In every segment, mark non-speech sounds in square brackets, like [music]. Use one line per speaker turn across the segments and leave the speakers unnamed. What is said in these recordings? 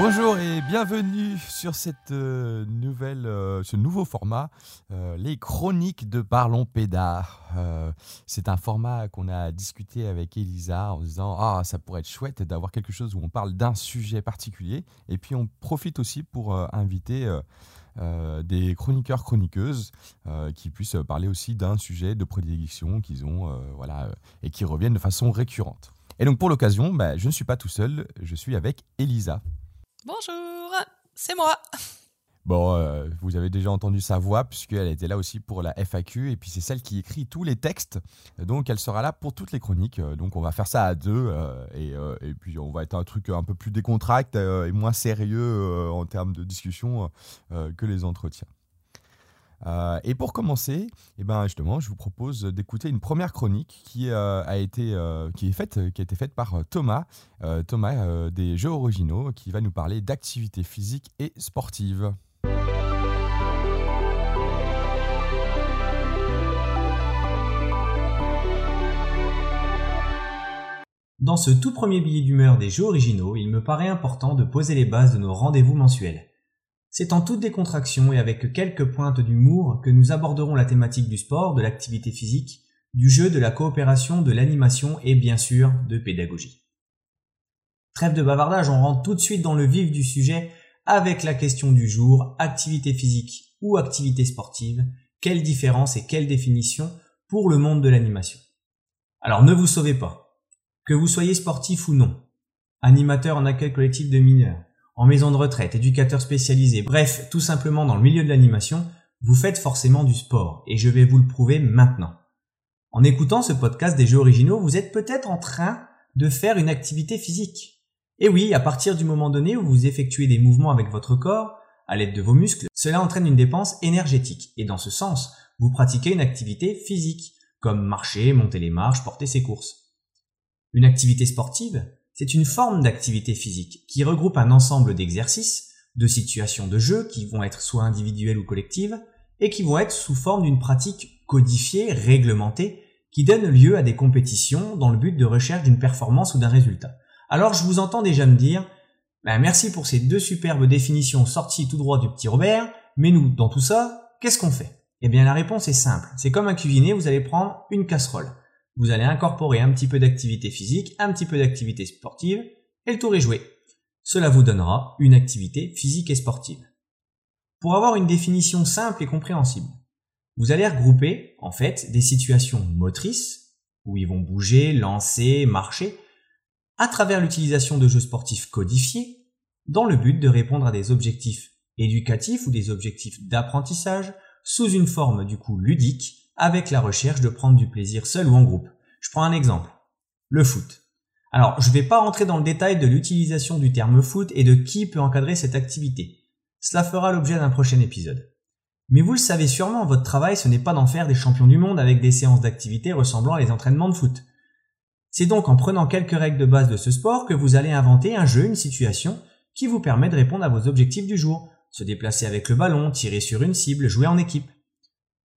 Bonjour et bienvenue sur cette euh, nouvelle, euh, ce nouveau format, euh, les chroniques de Parlons Pédard. c'est un format qu'on a discuté avec Elisa en disant ah ça pourrait être chouette d'avoir quelque chose où on parle d'un sujet particulier et puis on profite aussi pour inviter des chroniqueurs chroniqueuses qui puissent parler aussi d'un sujet de prédilection qu'ils ont voilà et qui reviennent de façon récurrente. Et donc pour l'occasion, bah, je ne suis pas tout seul, je suis avec Elisa.
Bonjour, c'est moi.
Bon, euh, vous avez déjà entendu sa voix puisqu'elle était là aussi pour la FAQ et puis c'est celle qui écrit tous les textes. Donc elle sera là pour toutes les chroniques. Donc on va faire ça à deux euh, et, euh, et, puis on va être un truc un peu plus décontracte et moins sérieux en termes de discussion que les entretiens. Euh, et pour commencer, eh ben je vous propose d'écouter une première chronique qui euh, a été euh, faite qui a été faite par Thomas Thomas des Jeux originaux qui va nous parler d'activité physique et sportive.
Dans ce tout premier billet d'humeur des Jeux originaux, il me paraît important de poser les bases de nos rendez-vous mensuels. C'est en toute décontraction et avec quelques pointes d'humour que nous aborderons la thématique du sport, de l'activité physique, du jeu, de la coopération, de l'animation et bien sûr de pédagogie. Trêve de bavardage, on rentre tout de suite dans le vif du sujet avec la question du jour, activité physique ou activité sportive, quelle différence et quelle définition pour le monde de l'animation? Alors ne vous sauvez pas. Que vous soyez sportif ou non, animateur en accueil collectif de mineurs, en maison de retraite, éducateur spécialisé, bref, tout simplement dans le milieu de l'animation, vous faites forcément du sport, et je vais vous le prouver maintenant. En écoutant ce podcast des jeux originaux, vous êtes peut-être en train de faire une activité physique. Et oui, à partir du moment donné où vous effectuez des mouvements avec votre corps, à l'aide de vos muscles, cela entraîne une dépense énergétique, et dans ce sens, vous pratiquez une activité physique, comme marcher, monter les marches, porter ses courses. Une activité sportive, c'est une forme d'activité physique qui regroupe un ensemble d'exercices, de situations de jeu qui vont être soit individuelles ou collectives, et qui vont être sous forme d'une pratique codifiée, réglementée, qui donne lieu à des compétitions dans le but de recherche d'une performance ou d'un résultat. Alors je vous entends déjà me dire, ben, merci pour ces deux superbes définitions sorties tout droit du petit Robert, mais nous, dans tout ça, qu'est-ce qu'on fait? Eh bien la réponse est simple, c'est comme un cuisinier, vous allez prendre une casserole vous allez incorporer un petit peu d'activité physique, un petit peu d'activité sportive, et le tour est joué. Cela vous donnera une activité physique et sportive. Pour avoir une définition simple et compréhensible, vous allez regrouper, en fait, des situations motrices, où ils vont bouger, lancer, marcher, à travers l'utilisation de jeux sportifs codifiés, dans le but de répondre à des objectifs éducatifs ou des objectifs d'apprentissage, sous une forme du coup ludique, avec la recherche de prendre du plaisir seul ou en groupe. Je prends un exemple. Le foot. Alors, je ne vais pas rentrer dans le détail de l'utilisation du terme foot et de qui peut encadrer cette activité. Cela fera l'objet d'un prochain épisode. Mais vous le savez sûrement, votre travail, ce n'est pas d'en faire des champions du monde avec des séances d'activité ressemblant à les entraînements de foot. C'est donc en prenant quelques règles de base de ce sport que vous allez inventer un jeu, une situation, qui vous permet de répondre à vos objectifs du jour. Se déplacer avec le ballon, tirer sur une cible, jouer en équipe.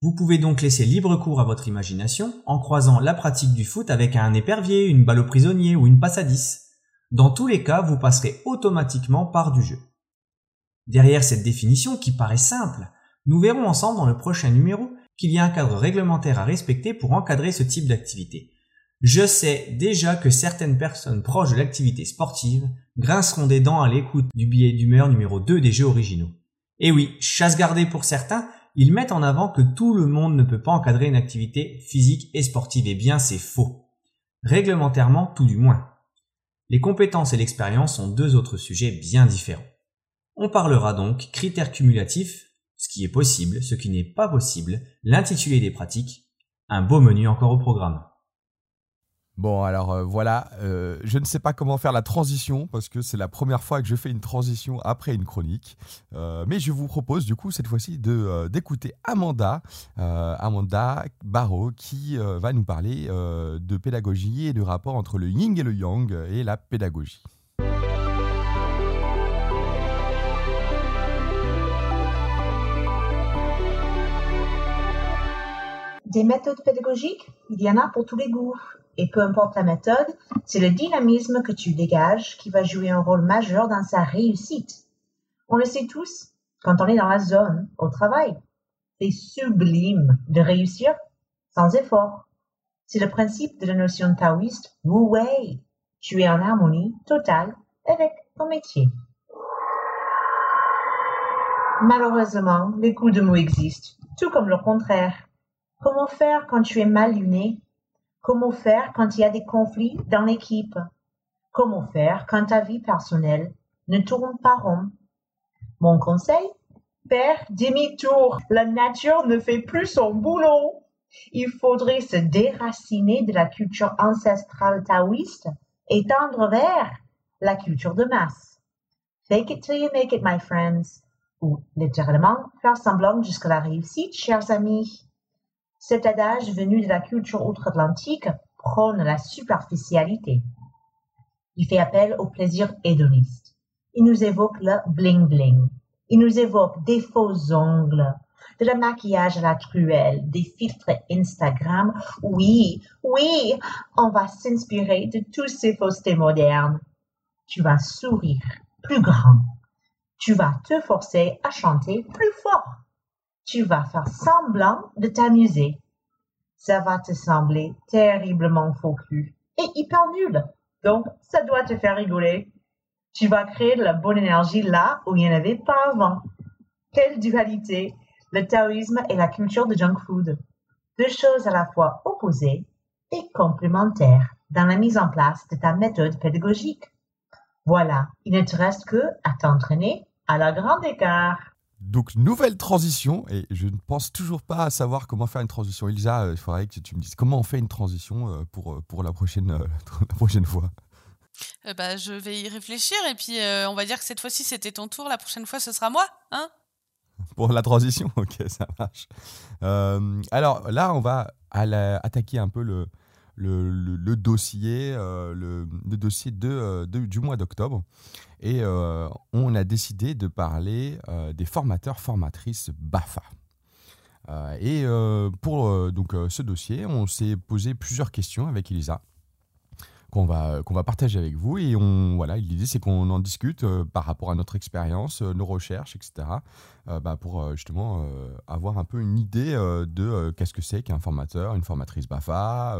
Vous pouvez donc laisser libre cours à votre imagination en croisant la pratique du foot avec un épervier, une balle au prisonnier ou une passe à 10. Dans tous les cas, vous passerez automatiquement par du jeu. Derrière cette définition qui paraît simple, nous verrons ensemble dans le prochain numéro qu'il y a un cadre réglementaire à respecter pour encadrer ce type d'activité. Je sais déjà que certaines personnes proches de l'activité sportive grinceront des dents à l'écoute du billet d'humeur numéro 2 des jeux originaux. Et oui, chasse gardée pour certains, ils mettent en avant que tout le monde ne peut pas encadrer une activité physique et sportive. Eh bien, c'est faux. Réglementairement, tout du moins. Les compétences et l'expérience sont deux autres sujets bien différents. On parlera donc critères cumulatifs, ce qui est possible, ce qui n'est pas possible, l'intitulé des pratiques, un beau menu encore au programme.
Bon, alors euh, voilà, euh, je ne sais pas comment faire la transition parce que c'est la première fois que je fais une transition après une chronique. Euh, mais je vous propose du coup cette fois-ci d'écouter Amanda, Amanda Barrault, qui va nous parler de pédagogie et du rapport entre le yin et le yang et la pédagogie.
Des méthodes pédagogiques, il y en a pour tous les goûts Et peu importe la méthode, c'est le dynamisme que tu dégages qui va jouer un rôle majeur dans sa réussite. On le sait tous, quand on est dans la zone au travail, c'est sublime de réussir sans effort. C'est le principe de la notion taoïste Wu Wei. Tu es en harmonie totale avec ton métier. Malheureusement, les coups de mots existent, tout comme le contraire. Comment faire quand tu es mal luné Comment faire quand il y a des conflits dans l'équipe? Comment faire quand ta vie personnelle ne tourne pas rond? Mon conseil? Faire demi-tour. La nature ne fait plus son boulot. Il faudrait se déraciner de la culture ancestrale taoïste et tendre vers la culture de masse. Fake it till you make it, my friends. Ou littéralement, faire semblant jusqu'à la réussite, chers amis. Cet adage venu de la culture outre-Atlantique prône la superficialité. Il fait appel au plaisir hédoniste. Il nous évoque le bling-bling. Il nous évoque des faux ongles, de la maquillage à la truelle, des filtres Instagram. Oui, oui, on va s'inspirer de tous ces faussetés modernes. Tu vas sourire plus grand. Tu vas te forcer à chanter plus fort tu vas faire semblant de t'amuser. Ça va te sembler terriblement faux et hyper nul. Donc, ça doit te faire rigoler. Tu vas créer de la bonne énergie là où il n'y en avait pas avant. Quelle dualité, le taoïsme et la culture de junk food. Deux choses à la fois opposées et complémentaires dans la mise en place de ta méthode pédagogique. Voilà, il ne te reste que à t'entraîner à la grande écart.
Donc, nouvelle transition, et je ne pense toujours pas à savoir comment faire une transition. Elisa, euh, il faudrait que tu me dises comment on fait une transition euh, pour, euh, pour la, prochaine, [laughs] la prochaine fois.
bah, je vais y réfléchir, et puis on va dire que cette fois-ci c'était ton tour, la prochaine fois ce sera moi, hein?
Pour la transition, [laughs] ok, ça marche. alors là, on va attaquer un peu le, le, dossier, le, le, dossier de, du mois d'octobre. Et euh, on a décidé de parler euh, des formateurs, formatrices BAFA. Euh, et pour donc, ce dossier, on s'est posé plusieurs questions avec Elisa qu'on va, qu'on va partager avec vous. Et on, voilà, l'idée, c'est qu'on en discute par rapport à notre expérience, nos recherches, etc. Bah, pour justement avoir un peu une idée de qu'est-ce que c'est qu'un formateur, une formatrice BAFA,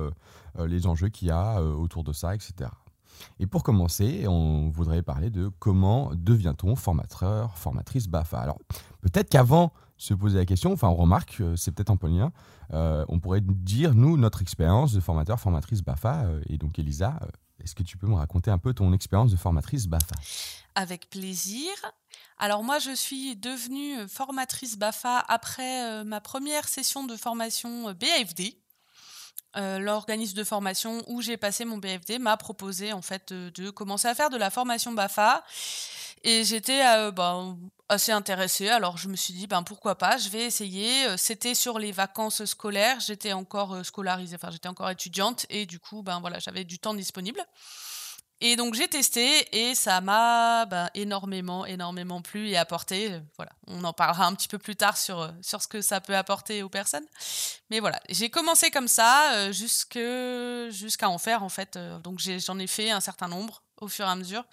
les enjeux qu'il y a autour de ça, etc. Et pour commencer, on voudrait parler de comment devient-on formateur, formatrice BAFA. Alors, peut-être qu'avant se poser la question, enfin, on remarque, c'est peut-être un peu lien, euh, on pourrait dire, nous, notre expérience de formateur, formatrice BAFA. Euh, et donc, Elisa, euh, est-ce que tu peux me raconter un peu ton expérience de formatrice BAFA?
Avec plaisir. Alors moi, je suis devenue formatrice BAFA après ma première session de formation. Euh, l'organisme de formation où j'ai passé mon BFD m'a proposé en fait de, commencer à faire de la formation BAFA et j'étais euh, ben, assez intéressée. Alors je me suis dit ben pourquoi pas je vais essayer. Euh, c'était sur les vacances scolaires. J'étais encore scolarisée. Enfin j'étais encore étudiante. Et du coup ben voilà j'avais du temps disponible. Et donc j'ai testé. Et ça m'a ben, énormément, énormément plu et apporté. Voilà, on en parlera un petit peu plus tard sur, sur ce que ça peut apporter aux personnes. Mais voilà, j'ai commencé comme ça euh, jusqu'à en faire en fait. Euh, donc j'en ai, fait un certain nombre au fur et à mesure,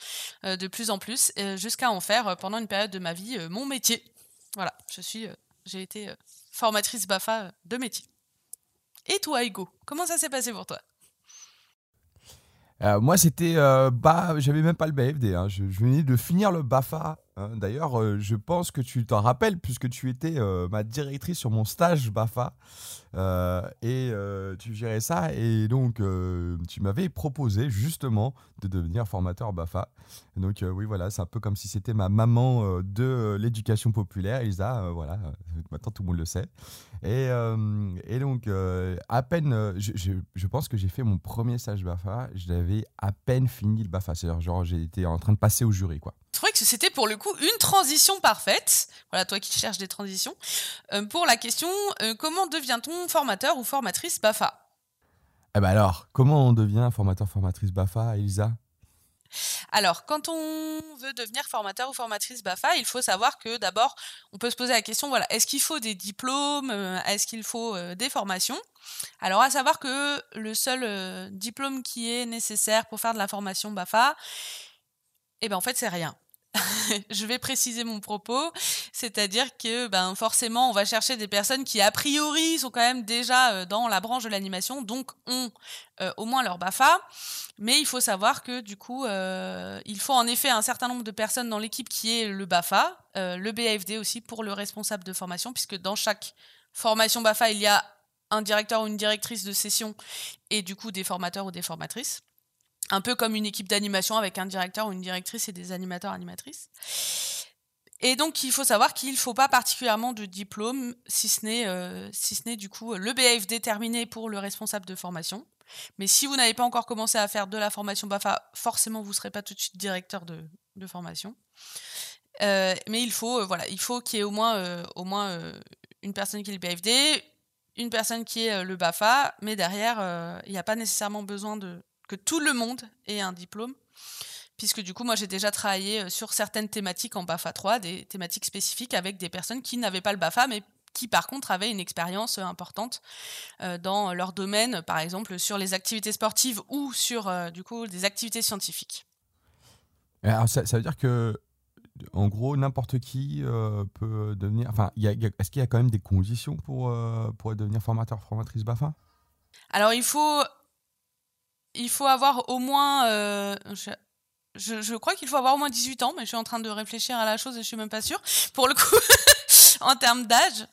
euh, de plus en plus, jusqu'à en faire pendant une période de ma vie mon métier. Voilà, je suis, j'ai été formatrice BAFA de métier. Et toi, Hugo, comment ça s'est passé pour toi?
Euh, moi, c'était. Euh, bah, j'avais même pas le BFD. Hein. Je, venais de finir le BAFA. Hein. D'ailleurs, euh, je pense que tu t'en rappelles, puisque tu étais ma directrice sur mon stage BAFA. et tu gérais ça. Et donc, tu m'avais proposé justement de devenir formateur BAFA. Donc, oui, voilà, c'est un peu comme si c'était ma maman de l'éducation populaire, Elisa. voilà, [laughs] maintenant tout le monde le sait. Et, euh, et donc, euh, à peine, euh, je, je, pense que j'ai fait mon premier stage BAFA, j'avais à peine fini le BAFA. C'est-à-dire, genre, j'étais en train de passer au jury, quoi.
Je trouvais que c'était pour le coup une transition parfaite. Voilà, toi qui cherches des transitions. pour la question, comment devient-on formateur ou formatrice BAFA?
Eh ben alors, comment on devient formateur, formatrice BAFA, Elisa
Alors, quand on veut devenir formateur ou formatrice BAFA, il faut savoir que d'abord, on peut se poser la question, voilà, est-ce qu'il faut des diplômes euh, Est-ce qu'il faut euh, des formations? Alors, à savoir que le seul euh, diplôme qui est nécessaire pour faire de la formation BAFA, eh ben, en fait, c'est rien. [laughs] je vais préciser mon propos, c'est-à-dire que ben forcément on va chercher des personnes qui a priori sont quand même déjà euh, dans la branche de l'animation, donc ont euh, au moins leur Bafa, mais il faut savoir que du coup euh, il faut en effet un certain nombre de personnes dans l'équipe qui est le Bafa, le BAFD aussi pour le responsable de formation, puisque dans chaque formation Bafa il y a un directeur ou une directrice de session et du coup des formateurs ou des formatrices un peu comme une équipe d'animation avec un directeur ou une directrice et des animateurs animatrices. Et donc il faut savoir qu'il ne faut pas particulièrement de diplôme, si ce n'est euh, si ce n'est du coup le BAFD terminé pour le responsable de formation. Mais si vous n'avez pas encore commencé à faire de la formation BAFA, forcément vous ne serez pas tout de suite directeur de, formation. Euh, mais il faut euh, voilà, il faut qu'il y ait au moins au moins une personne qui est le BAFD, une personne qui est le BAFA, mais derrière il n'y a pas nécessairement besoin de que tout le monde ait un diplôme. Puisque du coup, moi, j'ai déjà travaillé euh, sur certaines thématiques en BAFA 3, des thématiques spécifiques avec des personnes qui n'avaient pas le BAFA, mais qui par contre avaient une expérience euh, importante euh, dans leur domaine, par exemple sur les activités sportives ou sur du coup des activités scientifiques.
Alors, ça, veut dire que, en gros, n'importe qui peut devenir. Enfin, est-ce qu'il y a quand même des conditions pour, pour devenir formateur, formatrice BAFA?
Alors, il faut il faut avoir au moins. Euh, je, crois qu'il faut avoir au moins 18 ans, mais je suis en train de réfléchir à la chose et je suis même pas sûre, pour le coup, [laughs] en termes d'âge.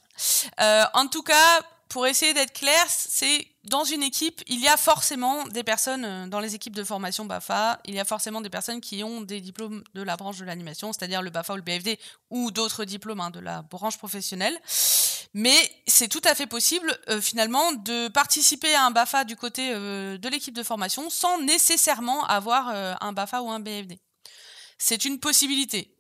Euh, en tout cas, pour essayer d'être clair, c'est dans une équipe, il y a forcément des personnes euh, dans les équipes de formation BAFA, il y a forcément des personnes qui ont des diplômes de la branche de l'animation, c'est-à-dire le BAFA ou le BFD, ou d'autres diplômes hein, de la branche professionnelle. Mais c'est tout à fait possible euh, finalement de participer à un BAFA du côté euh, de l'équipe de formation sans nécessairement avoir un BAFA ou un BFD. C'est une possibilité.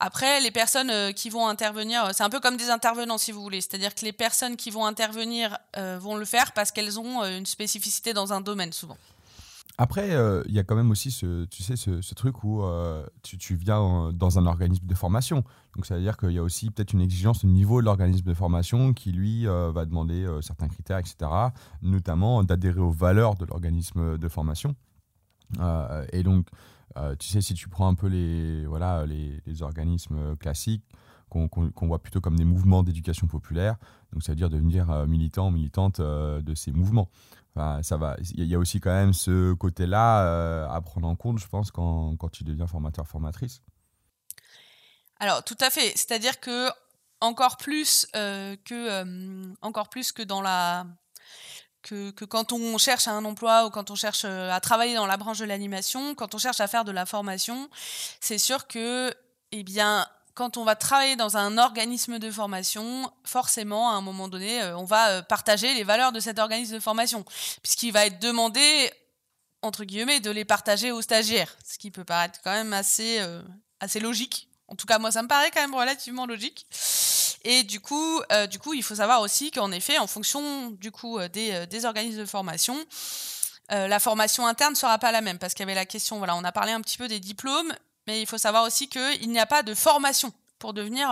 Après, les personnes euh, qui vont intervenir, c'est un peu comme des intervenants si vous voulez, c'est-à-dire que les personnes qui vont intervenir euh, vont le faire parce qu'elles ont euh, une spécificité dans un domaine souvent.
Après, il y a quand même aussi ce, tu sais, ce, truc où tu, viens dans un organisme de formation. Donc, ça veut dire qu'il y a aussi peut-être une exigence au niveau de l'organisme de formation qui, lui, va demander certains critères, etc., notamment d'adhérer aux valeurs de l'organisme de formation. et donc, euh, tu sais, si tu prends un peu les, voilà, les, organismes classiques, qu'on voit plutôt comme des mouvements d'éducation populaire, donc ça veut dire devenir euh, militant, militante euh, de ces mouvements. ça va. Il y a aussi quand même ce côté-là à prendre en compte, je pense, quand, quand tu deviens formateur, formatrice.
Alors, tout à fait. C'est-à-dire que encore plus que encore plus que dans la que, quand on cherche un emploi ou quand on cherche euh, à travailler dans la branche de l'animation, quand on cherche à faire de la formation, c'est sûr que, eh bien, quand on va travailler dans un organisme de formation, forcément, à un moment donné, euh, on va euh, partager les valeurs de cet organisme de formation, puisqu'il va être demandé, entre guillemets, de les partager aux stagiaires, ce qui peut paraître quand même assez, assez logique. En tout cas, moi, ça me paraît quand même relativement logique. Et du coup, euh, du coup, il faut savoir aussi qu'en effet, en fonction du coup euh, des, euh, des organismes de formation, la formation interne ne sera pas la même parce qu'il y avait la question. Voilà, on a parlé un petit peu des diplômes, mais il faut savoir aussi qu'il n'y a pas de formation pour devenir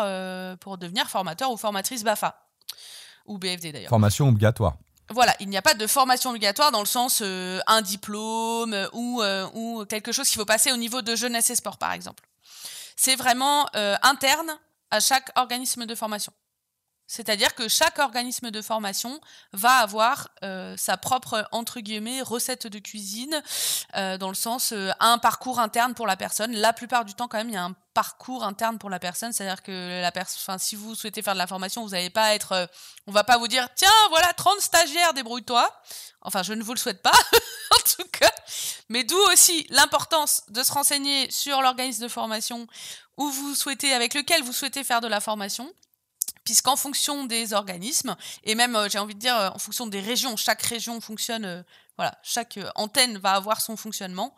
pour devenir formateur ou formatrice Bafa ou BFD d'ailleurs.
Formation obligatoire.
Voilà, il n'y a pas de formation obligatoire dans le sens un diplôme ou, ou quelque chose qu'il faut passer au niveau de jeunesse et sport par exemple. C'est vraiment interne à chaque organisme de formation. C'est-à-dire que chaque organisme de formation va avoir euh, sa propre entre guillemets recette de cuisine, euh, dans le sens euh, un parcours interne pour la personne. La plupart du temps, quand même, il y a un parcours interne pour la personne. C'est-à-dire que la personne, si vous souhaitez faire de la formation, vous n'allez pas être, on va pas vous dire, tiens, voilà 30 stagiaires, débrouille-toi. Enfin, je ne vous le souhaite pas, [laughs] en tout cas. Mais d'où aussi l'importance de se renseigner sur l'organisme de formation où vous souhaitez, avec lequel vous souhaitez faire de la formation puisqu'en fonction des organismes, et même, euh, j'ai envie de dire, euh, en fonction des régions, chaque région fonctionne, euh, voilà, chaque antenne va avoir son fonctionnement.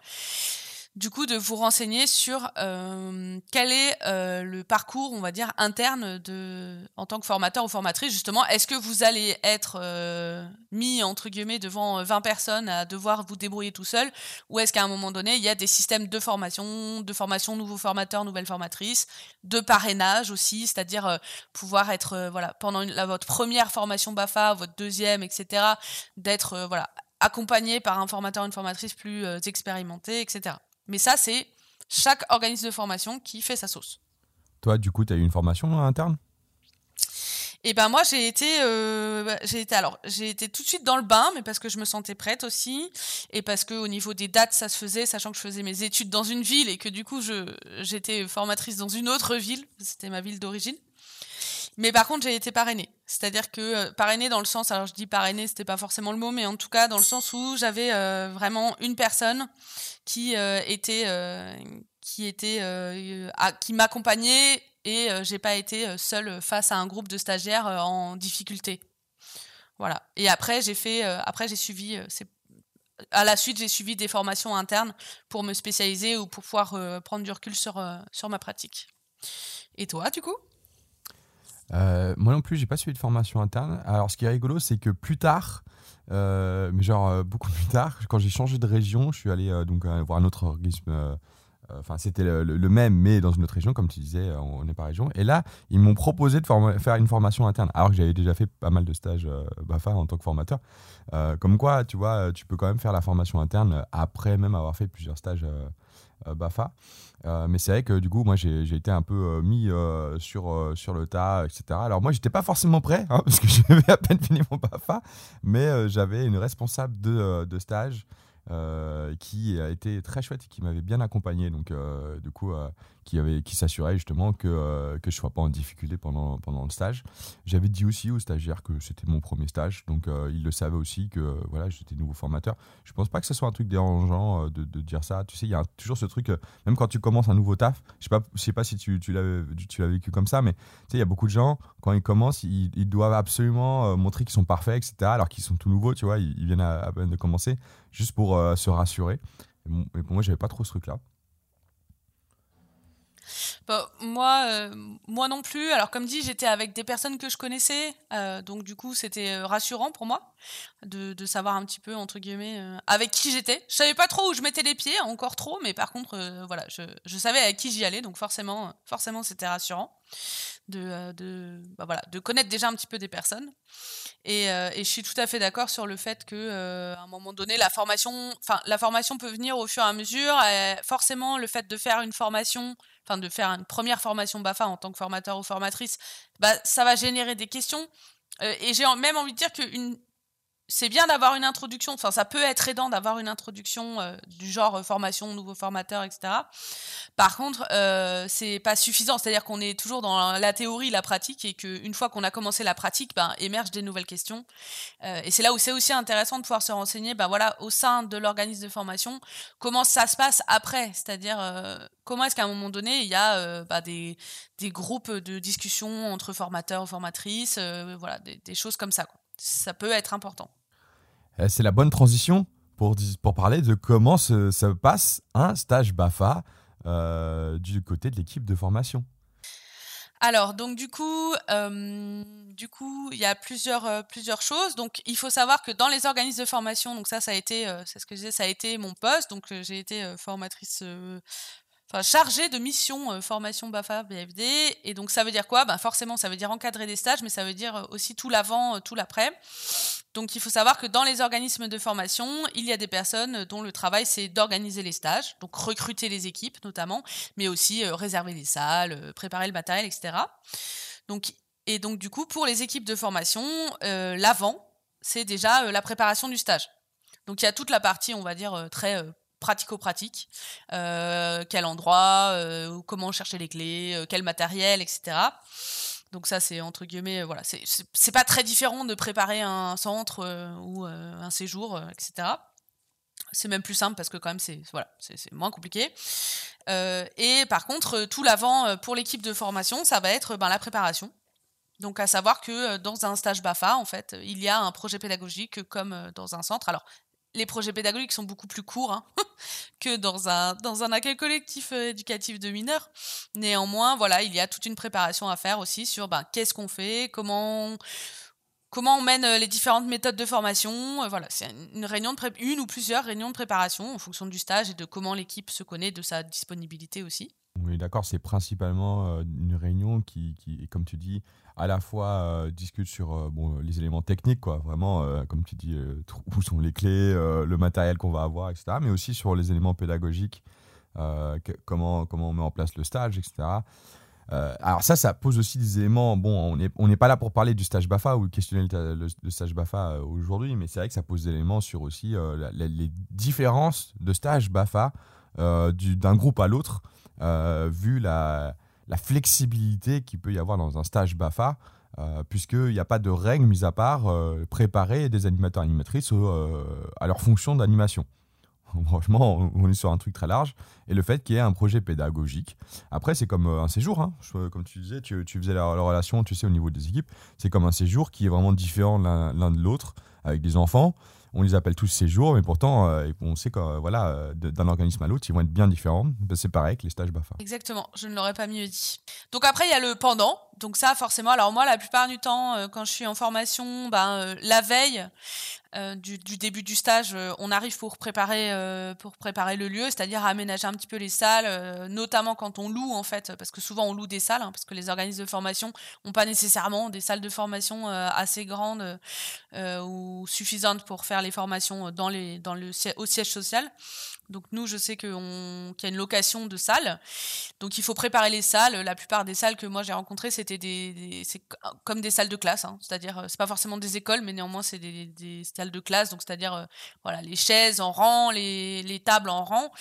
Du coup de vous renseigner sur euh, quel est euh, le parcours, on va dire, interne de, en tant que formateur ou formatrice, justement. Est-ce que vous allez être euh, mis, entre guillemets, devant 20 personnes à devoir vous débrouiller tout seul? Ou est-ce qu'à un moment donné, il y a des systèmes de formation, de formation nouveaux formateurs, nouvelles formatrices, de parrainage aussi, c'est-à-dire pouvoir être, voilà, pendant votre première formation BAFA, votre deuxième, etc., d'être, voilà, accompagné par un formateur, une formatrice plus expérimentée, etc. Mais ça, c'est chaque organisme de formation qui fait sa sauce.
Toi, du coup, tu as eu une formation interne?
Et eh ben moi j'ai été euh, bah, j'ai été alors j'ai été tout de suite dans le bain mais parce que je me sentais prête aussi et parce que au niveau des dates ça se faisait sachant que je faisais mes études dans une ville et que du coup je j'étais formatrice dans une autre ville. C'était ma ville d'origine mais par contre, j'ai été parrainée. C'est-à-dire que euh, parrainée dans le sens, alors je dis parrainée, c'était pas forcément le mot, mais en tout cas dans le sens où j'avais euh, vraiment une personne qui euh, était, qui était, qui m'accompagnait et j'ai pas été seule face à un groupe de stagiaires en difficulté. Voilà. Et après, j'ai fait, après j'ai suivi, à la suite, j'ai suivi des formations internes pour me spécialiser ou pour pouvoir prendre du recul sur sur ma pratique. Et toi, du coup?
Euh, moi non plus, j'ai pas suivi de formation interne. Alors, ce qui est rigolo, c'est que plus tard, euh, mais genre euh, beaucoup [laughs] plus tard, quand j'ai changé de région, je suis allé donc voir un autre organisme. Enfin, c'était le, même, mais dans une autre région, comme tu disais, on n'est pas région. Et là, ils m'ont proposé de faire une formation interne, alors que j'avais déjà fait pas mal de stages BAFA en tant que formateur. comme quoi, tu vois, tu peux quand même faire la formation interne après même avoir fait plusieurs stages BAFA. Euh, mais c'est vrai que du coup, moi, j'ai été un peu euh, mis euh, sur, sur le tas, etc. Alors moi, j'étais pas forcément prêt, hein, [laughs] parce que j'avais à peine fini mon BAFA, mais j'avais une responsable de, de stage qui a été très chouette et qui m'avait bien accompagné. Donc, du coup, qui, s'assurait justement que, euh, que je ne sois pas en difficulté pendant, pendant le stage. J'avais dit aussi aux stagiaires que c'était mon premier stage, donc euh, ils le savaient aussi que voilà, j'étais nouveau formateur. Je ne pense pas que ce soit un truc dérangeant euh, de, dire ça. Tu sais, il y a toujours ce truc, même quand tu commences un nouveau taf, je ne sais, pas si tu, l'as vécu comme ça, mais il y a beaucoup de gens, quand ils commencent, ils, doivent absolument montrer qu'ils sont parfaits, etc., alors qu'ils sont tout nouveaux, tu vois, ils, viennent à, peine de commencer, juste pour se rassurer. Et pour moi, j'avais pas trop ce truc-là.
Bah, moi, euh, moi non plus. Alors comme dit, j'étais avec des personnes que je connaissais, euh, donc du coup c'était euh, rassurant pour moi de, de, savoir un petit peu entre guillemets avec qui j'étais. Je savais pas trop où je mettais les pieds, encore trop, mais par contre voilà, je, je savais avec qui j'y allais, donc forcément, forcément c'était rassurant de, de, bah, voilà, de connaître déjà un petit peu des personnes. Et, et je suis tout à fait d'accord sur le fait que à un moment donné, la formation, la formation peut venir au fur et à mesure. forcément, le fait de faire une formation enfin de faire une première formation BAFA en tant que formateur ou formatrice, bah, ça va générer des questions. Euh, et j'ai même envie de dire qu'une c'est bien d'avoir une introduction, enfin ça peut être aidant d'avoir une introduction euh, du genre euh, formation, nouveau formateur, etc. Par contre, euh, c'est pas suffisant, c'est-à-dire qu'on est toujours dans la théorie, la pratique, et qu'une fois qu'on a commencé la pratique, ben, émergent des nouvelles questions. Euh, et c'est là où c'est aussi intéressant de pouvoir se renseigner, ben voilà, au sein de l'organisme de formation, comment ça se passe après, c'est-à-dire comment est-ce qu'à un moment donné il y a ben, des, groupes de discussion entre formateurs ou formatrices, voilà, des, des, choses comme ça. Quoi. Ça peut être important.
Eh, c'est la bonne transition pour, pour parler de comment se, passe un stage BAFA euh, du côté de l'équipe de formation.
Alors, donc du coup, euh, du coup, il y a plusieurs euh, plusieurs choses. Donc, il faut savoir que dans les organismes de formation, donc ça, ça a été, c'est ce que je disais, ça a été mon poste. Donc, j'ai été formatrice enfin chargé de mission euh, formation BAFA BFD et donc ça veut dire quoi? Ben forcément ça veut dire encadrer des stages mais ça veut dire euh, aussi tout l'avant euh, tout l'après. Donc il faut savoir que dans les organismes de formation il y a des personnes dont le travail c'est d'organiser les stages donc recruter les équipes notamment mais aussi réserver les salles préparer le matériel etc donc et donc du coup pour les équipes de formation l'avant c'est déjà la préparation du stage. Donc il y a toute la partie on va dire très pratico-pratique, euh, quel endroit, euh, comment chercher les clés, euh, quel matériel, etc. Donc ça c'est entre guillemets voilà c'est pas très différent de préparer un centre ou un séjour etc. C'est même plus simple parce que quand même c'est voilà c'est moins compliqué. et par contre tout l'avant pour l'équipe de formation ça va être ben, la préparation. Donc à savoir que dans un stage BAFA en fait il y a un projet pédagogique comme dans un centre. Alors les projets pédagogiques sont beaucoup plus courts hein, [laughs] que dans un, dans un accueil collectif euh, éducatif de mineurs. Néanmoins, voilà, il y a toute une préparation à faire aussi sur ben, qu'est-ce qu'on fait, comment, comment on mène euh, les différentes méthodes de formation. Euh, voilà, c'est une réunion de une ou plusieurs réunions de préparation en fonction du stage et de comment l'équipe se connaît, de sa disponibilité aussi.
Oui, d'accord, c'est principalement une réunion qui, comme tu dis, à la fois euh, discute sur euh, bon, les éléments techniques, quoi, vraiment, euh, comme tu dis, où sont les clés, le matériel qu'on va avoir, etc., mais aussi sur les éléments pédagogiques, comment, comment on met en place le stage, etc. alors ça, ça pose aussi des éléments. Bon, on n'est on pas là pour parler du stage BAFA ou questionner le, stage BAFA aujourd'hui, mais c'est vrai que ça pose des éléments sur aussi les différences de stage BAFA d'un groupe à l'autre, vu la, flexibilité qu'il peut y avoir dans un stage BAFA, euh, puisqu'il n'y a pas de règles mis à part euh, préparer des animateurs animatrices euh, à leur fonction d'animation. [laughs] Franchement, on est sur un truc très large. Et le fait qu'il y ait un projet pédagogique. Après, c'est comme un séjour. Hein. comme tu disais, tu, faisais la, la, relation, tu sais, au niveau des équipes. C'est comme un séjour qui est vraiment différent l'un de l'autre, avec des enfants on les appelle tous séjours, mais pourtant, euh, on sait que voilà, euh, d'un organisme à l'autre, ils vont être bien différents. Ben, c'est pareil avec les stages BAFA.
Exactement, je ne l'aurais pas mieux dit. Donc après, il y a le pendant. Donc ça, forcément, alors moi, la plupart du temps, euh, quand je suis en formation, ben, la veille, euh, du, début du stage, euh, on arrive pour préparer, euh, pour préparer le lieu, c'est-à-dire aménager un petit peu les salles, notamment quand on loue en fait, parce que souvent on loue des salles, hein, parce que les organismes de formation n'ont pas nécessairement des salles de formation assez grandes ou suffisantes pour faire les formations dans les, dans le, au siège social. Donc nous, je sais qu'il y a une location de salles. Donc il faut préparer les salles. La plupart des salles que moi j'ai rencontrées, c'était des, comme des salles de classe. Hein. C'est-à-dire, c'est pas forcément des écoles, mais néanmoins c'est des, salles de classe. Donc c'est-à-dire, euh, voilà, les chaises en rang, les, les tables en rang.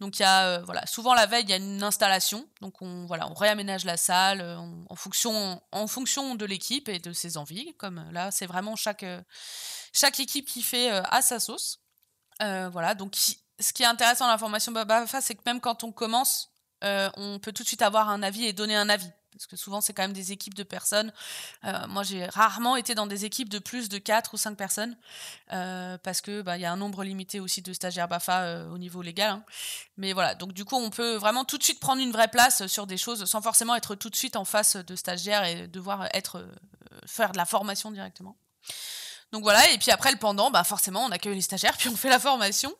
Donc il y a, euh, voilà, souvent la veille il y a une installation. Donc on, voilà, on réaménage la salle euh, en fonction, en fonction de l'équipe et de ses envies. Comme là, c'est vraiment chaque chaque équipe qui fait à sa sauce. voilà, donc ce qui est intéressant dans la formation BABAFA, c'est que même quand on commence, euh, on peut tout de suite avoir un avis et donner un avis. Parce que souvent, c'est quand même des équipes de personnes. Euh, moi, j'ai rarement été dans des équipes de plus de 4 ou 5 personnes. Euh, parce que bah, y a un nombre limité aussi de stagiaires BAFA au niveau légal. Hein. Mais voilà, donc du coup, on peut vraiment tout de suite prendre une vraie place sur des choses sans forcément être tout de suite en face de stagiaires et devoir être, faire de la formation directement. Donc voilà, et puis après le pendant, bah forcément on accueille les stagiaires, [laughs] puis on fait la formation.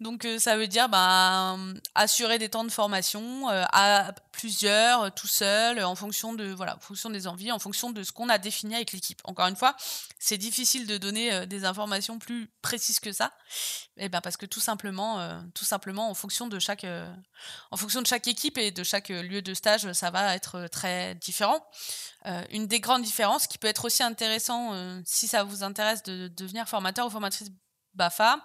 Donc euh, ça veut dire bah, assurer des temps de formation euh, à plusieurs, euh, tout seul, en fonction de voilà, en fonction des envies, en fonction de ce qu'on a défini avec l'équipe. Encore une fois, c'est difficile de donner des informations plus précises que ça, et eh ben parce que tout simplement, tout simplement en fonction de chaque, en fonction de chaque équipe et de chaque lieu de stage, ça va être très différent. une des grandes différences qui peut être aussi intéressant si ça vous intéresse de devenir formateur ou formatrice BAFA,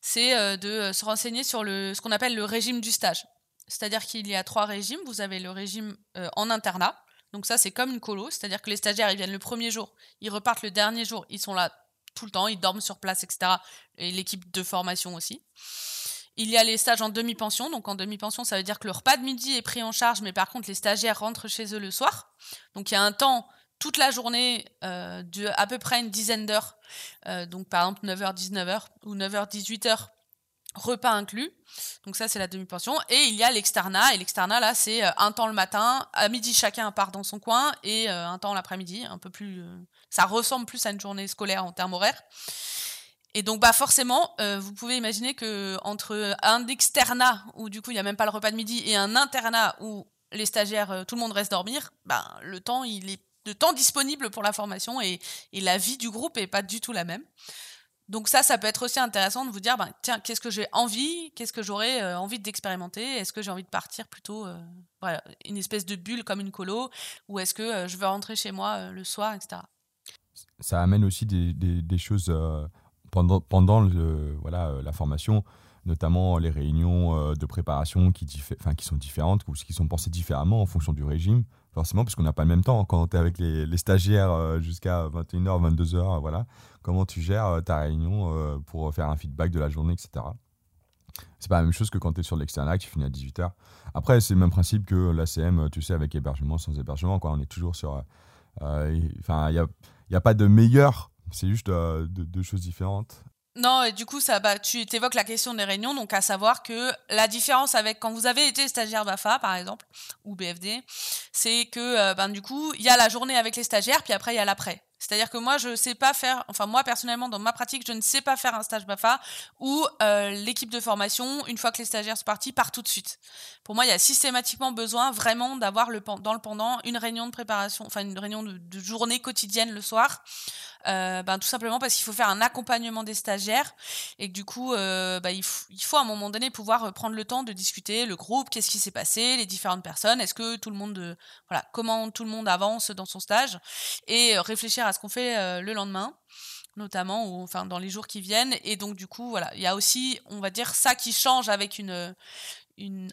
c'est euh, de euh, se renseigner sur le, ce qu'on appelle le régime du stage. C'est-à-dire qu'il y a trois régimes. Vous avez le régime euh, en internat. Donc ça, c'est comme une colo. C'est-à-dire que les stagiaires, ils viennent le premier jour, ils repartent le dernier jour, ils sont là tout le temps, ils dorment sur place, etc. Et l'équipe de formation aussi. Il y a les stages en demi-pension. Donc en demi-pension, ça veut dire que le repas de midi est pris en charge, mais par contre, les stagiaires rentrent chez eux le soir. Donc il y a un temps toute la journée euh, à peu près une dizaine d'heures. Euh, donc par exemple 9h 19h ou 9h 18h repas inclus. Donc ça c'est la demi-pension et il y a l'externat et l'externat là c'est euh, un temps le matin, à midi chacun part dans son coin et un temps l'après-midi, un peu plus ça ressemble plus à une journée scolaire en termes horaires. Et donc bah forcément, vous pouvez imaginer que entre un externat où du coup il y a même pas le repas de midi et un internat où les stagiaires, tout le monde reste dormir, ben le temps il est de temps disponible pour la formation et, la vie du groupe est pas du tout la même. Donc ça, ça peut être aussi intéressant de vous dire, ben, tiens, qu'est-ce que j'ai envie, qu'est-ce que j'aurais euh, envie d'expérimenter, est-ce que j'ai envie de partir plutôt, euh, une espèce de bulle comme une colo, ou est-ce que euh, je veux rentrer chez moi le soir, etc.
Ça amène aussi des, choses pendant, pendant voilà, la formation, notamment les réunions de préparation qui, qui sont différentes, ou qui sont pensées différemment en fonction du régime forcément, parce qu'on n'a pas le même temps. Quand tu es avec les, stagiaires euh, jusqu'à 21h, 22h, voilà, comment tu gères euh, ta réunion euh, pour faire un feedback de la journée, etc. C'est pas la même chose que quand tu es sur l'externat, tu finis à 18h. Après, c'est le même principe que l'ACM, tu sais, avec hébergement, sans hébergement. Quoi. On est toujours sur. Enfin, il n'y a, y a pas de meilleur, c'est juste deux choses différentes.
Non, et du coup, ça, tu évoques la question des réunions, donc à savoir que la différence avec quand vous avez été stagiaire BAFA, par exemple, ou BFD, c'est que, ben, du coup, il y a la journée avec les stagiaires, puis après, il y a l'après. C'est-à-dire que moi, je sais pas faire, enfin moi personnellement, dans ma pratique, je ne sais pas faire un stage BAFA où euh, l'équipe de formation, une fois que les stagiaires sont partis, part tout de suite. Pour moi, il y a systématiquement besoin vraiment d'avoir le, dans le pendant une réunion de préparation, enfin une réunion de journée quotidienne le soir, euh, ben, tout simplement parce qu'il faut faire un accompagnement des stagiaires et que du coup, euh, ben, il, faut à un moment donné pouvoir euh, prendre le temps de discuter le groupe, qu'est-ce qui s'est passé, les différentes personnes, est-ce que tout le monde, voilà, comment tout le monde avance dans son stage et réfléchir à ce qu'on fait le lendemain notamment ou enfin dans les jours qui viennent. Et donc du coup voilà il y a aussi on va dire ça qui change avec une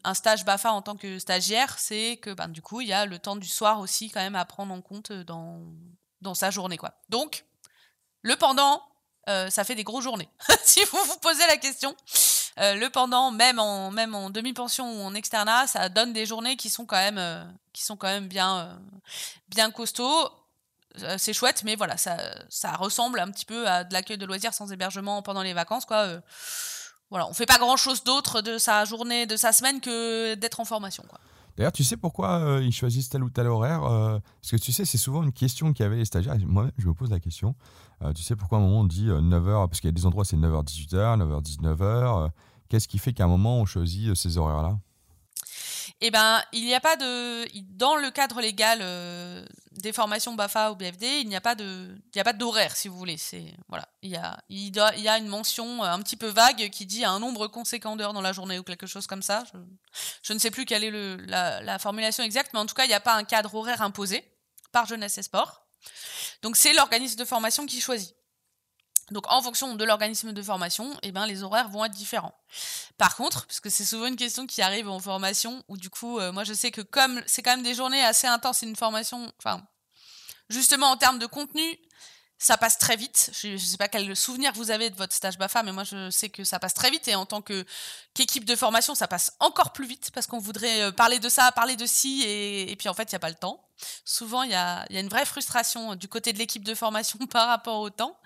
un stage Bafa en tant que stagiaire c'est que ben, du coup il y a le temps du soir aussi quand même à prendre en compte dans dans sa journée quoi. Donc le pendant, euh, ça fait des grosses journées. [laughs] si vous vous posez la question, euh, le pendant, même en, demi-pension ou en externat, ça donne des journées qui sont quand même, euh, qui bien, bien costauds. c'est chouette, mais voilà, ça, ça ressemble un petit peu à de l'accueil de loisirs sans hébergement pendant les vacances, quoi. voilà, on fait pas grand chose d'autre de sa journée, de sa semaine que d'être en formation, quoi.
D'ailleurs, tu sais pourquoi euh, ils choisissent tel ou tel horaire euh, Parce que tu sais, c'est souvent une question qu'avaient les stagiaires. Moi-même, je me pose la question. Euh, tu sais pourquoi à un moment on dit 9h Parce qu'il y a des endroits, c'est 9h-18h, 9h-19h. Qu'est-ce qui fait qu'à un moment on choisit ces horaires-là?
Eh ben, il n'y a pas de dans le cadre légal des formations Bafa ou BFD, il n'y a pas de il y a pas d'horaire si vous voulez. C'est voilà, il y a il, y a une mention euh, un petit peu vague qui dit un nombre conséquent d'heures dans la journée ou quelque chose comme ça. Je, ne sais plus quelle est le, la, la formulation exacte, mais en tout cas, il n'y a pas un cadre horaire imposé par Jeunesse et Sport. Donc c'est l'organisme de formation qui choisit. Donc en fonction de l'organisme de formation, eh ben, les horaires vont être différents. Par contre, parce que c'est souvent une question qui arrive en formation, où du coup, euh, moi je sais que comme c'est quand même des journées assez intenses, une formation, enfin, justement en termes de contenu, ça passe très vite. Je ne sais pas quel souvenir vous avez de votre stage BAFA, mais moi je sais que ça passe très vite. Et en tant que qu'équipe de formation, ça passe encore plus vite parce qu'on voudrait euh, parler de ça, parler de ci, et, puis en fait, il n'y a pas le temps. Souvent, il y a, une vraie frustration du côté de l'équipe de formation [laughs] par rapport au temps.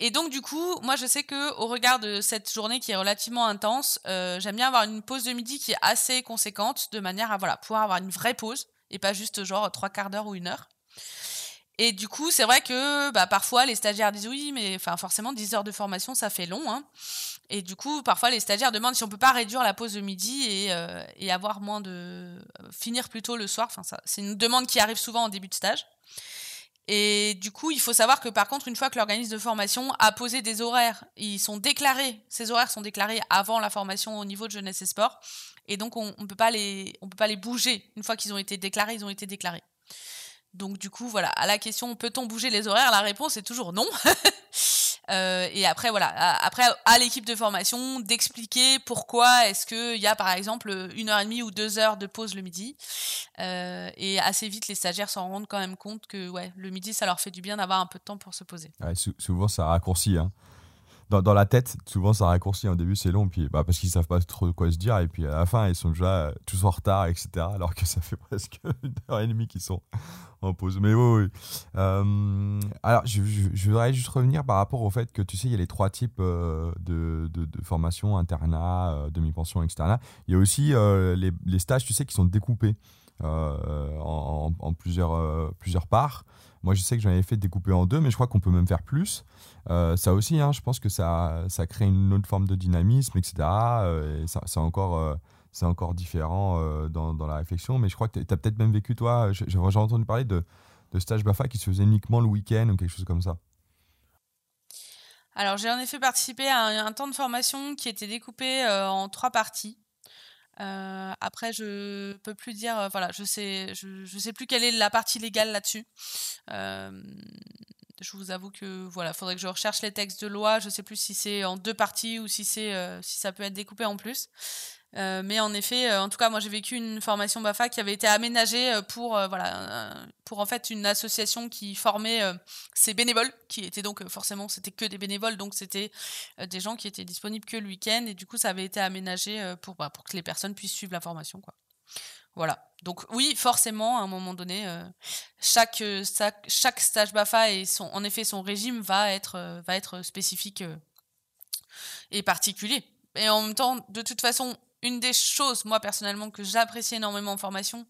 Et donc du coup, moi je sais que au regard de cette journée qui est relativement intense, euh, j'aime bien avoir une pause de midi qui est assez conséquente, de manière à pouvoir avoir une vraie pause et pas juste genre trois quarts d'heure ou une heure. Et du coup, c'est vrai que bah, parfois les stagiaires disent oui, mais enfin forcément 10 heures de formation, ça fait long. Hein. Et du coup, parfois les stagiaires demandent si on peut pas réduire la pause de midi et, euh, et avoir moins de euh, finir plus tôt le soir. Enfin, c'est une demande qui arrive souvent en début de stage. Et du coup, il faut savoir que par contre, une fois que l'organisme de formation a posé des horaires, ils sont déclarés, ces horaires sont déclarés avant la formation au niveau de jeunesse et sport, et donc on, on peut pas les, peut pas les bouger une fois qu'ils ont été déclarés, ils ont été déclarés. Donc du coup, voilà, à la question peut-on bouger les horaires, la réponse est toujours non. [laughs] euh, et après, voilà, après à l'équipe de formation d'expliquer pourquoi est-ce qu'il y a par exemple une heure et demie ou deux heures de pause le midi. Euh, et assez vite, les stagiaires s'en rendent quand même compte que ouais, le midi, ça leur fait du bien d'avoir un peu de temps pour se poser.
Souvent, ça raccourcit. Hein dans, la tête, souvent ça raccourcit. Au début, c'est long, puis bah, parce qu'ils savent pas trop quoi se dire, et puis à la fin, ils sont déjà tous en retard, etc. Alors que ça [laughs] fait presque une heure et demie qu'ils sont en pause. Mais oui, oui. Euh, alors, je, voudrais juste revenir par rapport au fait que tu sais, il y a les trois types euh, de, de, formation internat, euh, demi-pension, externat. Il y a aussi les, les, stages, tu sais, qui sont découpés en, en, plusieurs, plusieurs parts. Moi, je sais que j'en avais fait découper en deux, mais je crois qu'on peut même faire plus. Euh, ça aussi, hein, je pense que ça, ça crée une autre forme de dynamisme, etc. Euh, c'est encore, euh, encore différent euh, dans, dans, la réflexion, mais je crois que tu as peut-être même vécu, toi, j'ai entendu parler de, de stage BAFA qui se faisait uniquement le week-end ou quelque chose comme ça.
Alors, j'ai en effet participé à un, un, temps de formation qui était découpé en trois parties. Euh, après, je peux plus dire, euh, voilà, je sais, je, je, sais plus quelle est la partie légale là-dessus. Euh, je vous avoue que voilà, faudrait que je recherche les textes de loi. Je sais plus si c'est en deux parties ou si c'est, si ça peut être découpé en plus. Euh, mais en effet, euh, en tout cas, moi j'ai vécu une formation Bafa qui avait été aménagée euh, pour voilà pour en fait une association qui formait ses bénévoles, qui étaient donc forcément c'était que des bénévoles, donc c'était des gens qui étaient disponibles que le week-end et du coup ça avait été aménagé pour bah, pour que les personnes puissent suivre la formation quoi. Voilà. Donc oui, forcément, à un moment donné, chaque, chaque, chaque stage BAFA et son, en effet son régime va être, va être spécifique et particulier. Et en même temps, de toute façon, une des choses, moi personnellement, que j'apprécie énormément en formation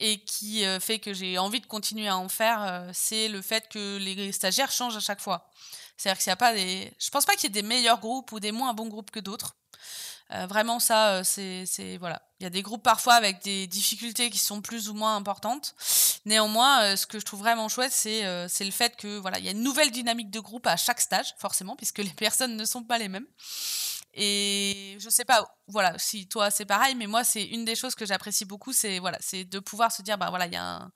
et qui euh, fait que j'ai envie de continuer à en faire, euh, c'est le fait que les stagiaires changent à chaque fois. C'est-à-dire qu'il n'y a pas des. Je pense pas qu'il y ait des meilleurs groupes ou des moins bons groupes que d'autres. Euh, vraiment, ça, c'est, voilà. Il y a des groupes parfois avec des difficultés qui sont plus ou moins importantes. Néanmoins, ce que je trouve vraiment chouette, c'est, c'est le fait que voilà, il y a une nouvelle dynamique de groupe à chaque stage, forcément, puisque les [laughs] personnes ne sont pas les mêmes. Et je sais pas, voilà, si toi c'est pareil, mais moi c'est une des choses que j'apprécie beaucoup, c'est voilà, c'est de pouvoir se dire, bah voilà, il y a un,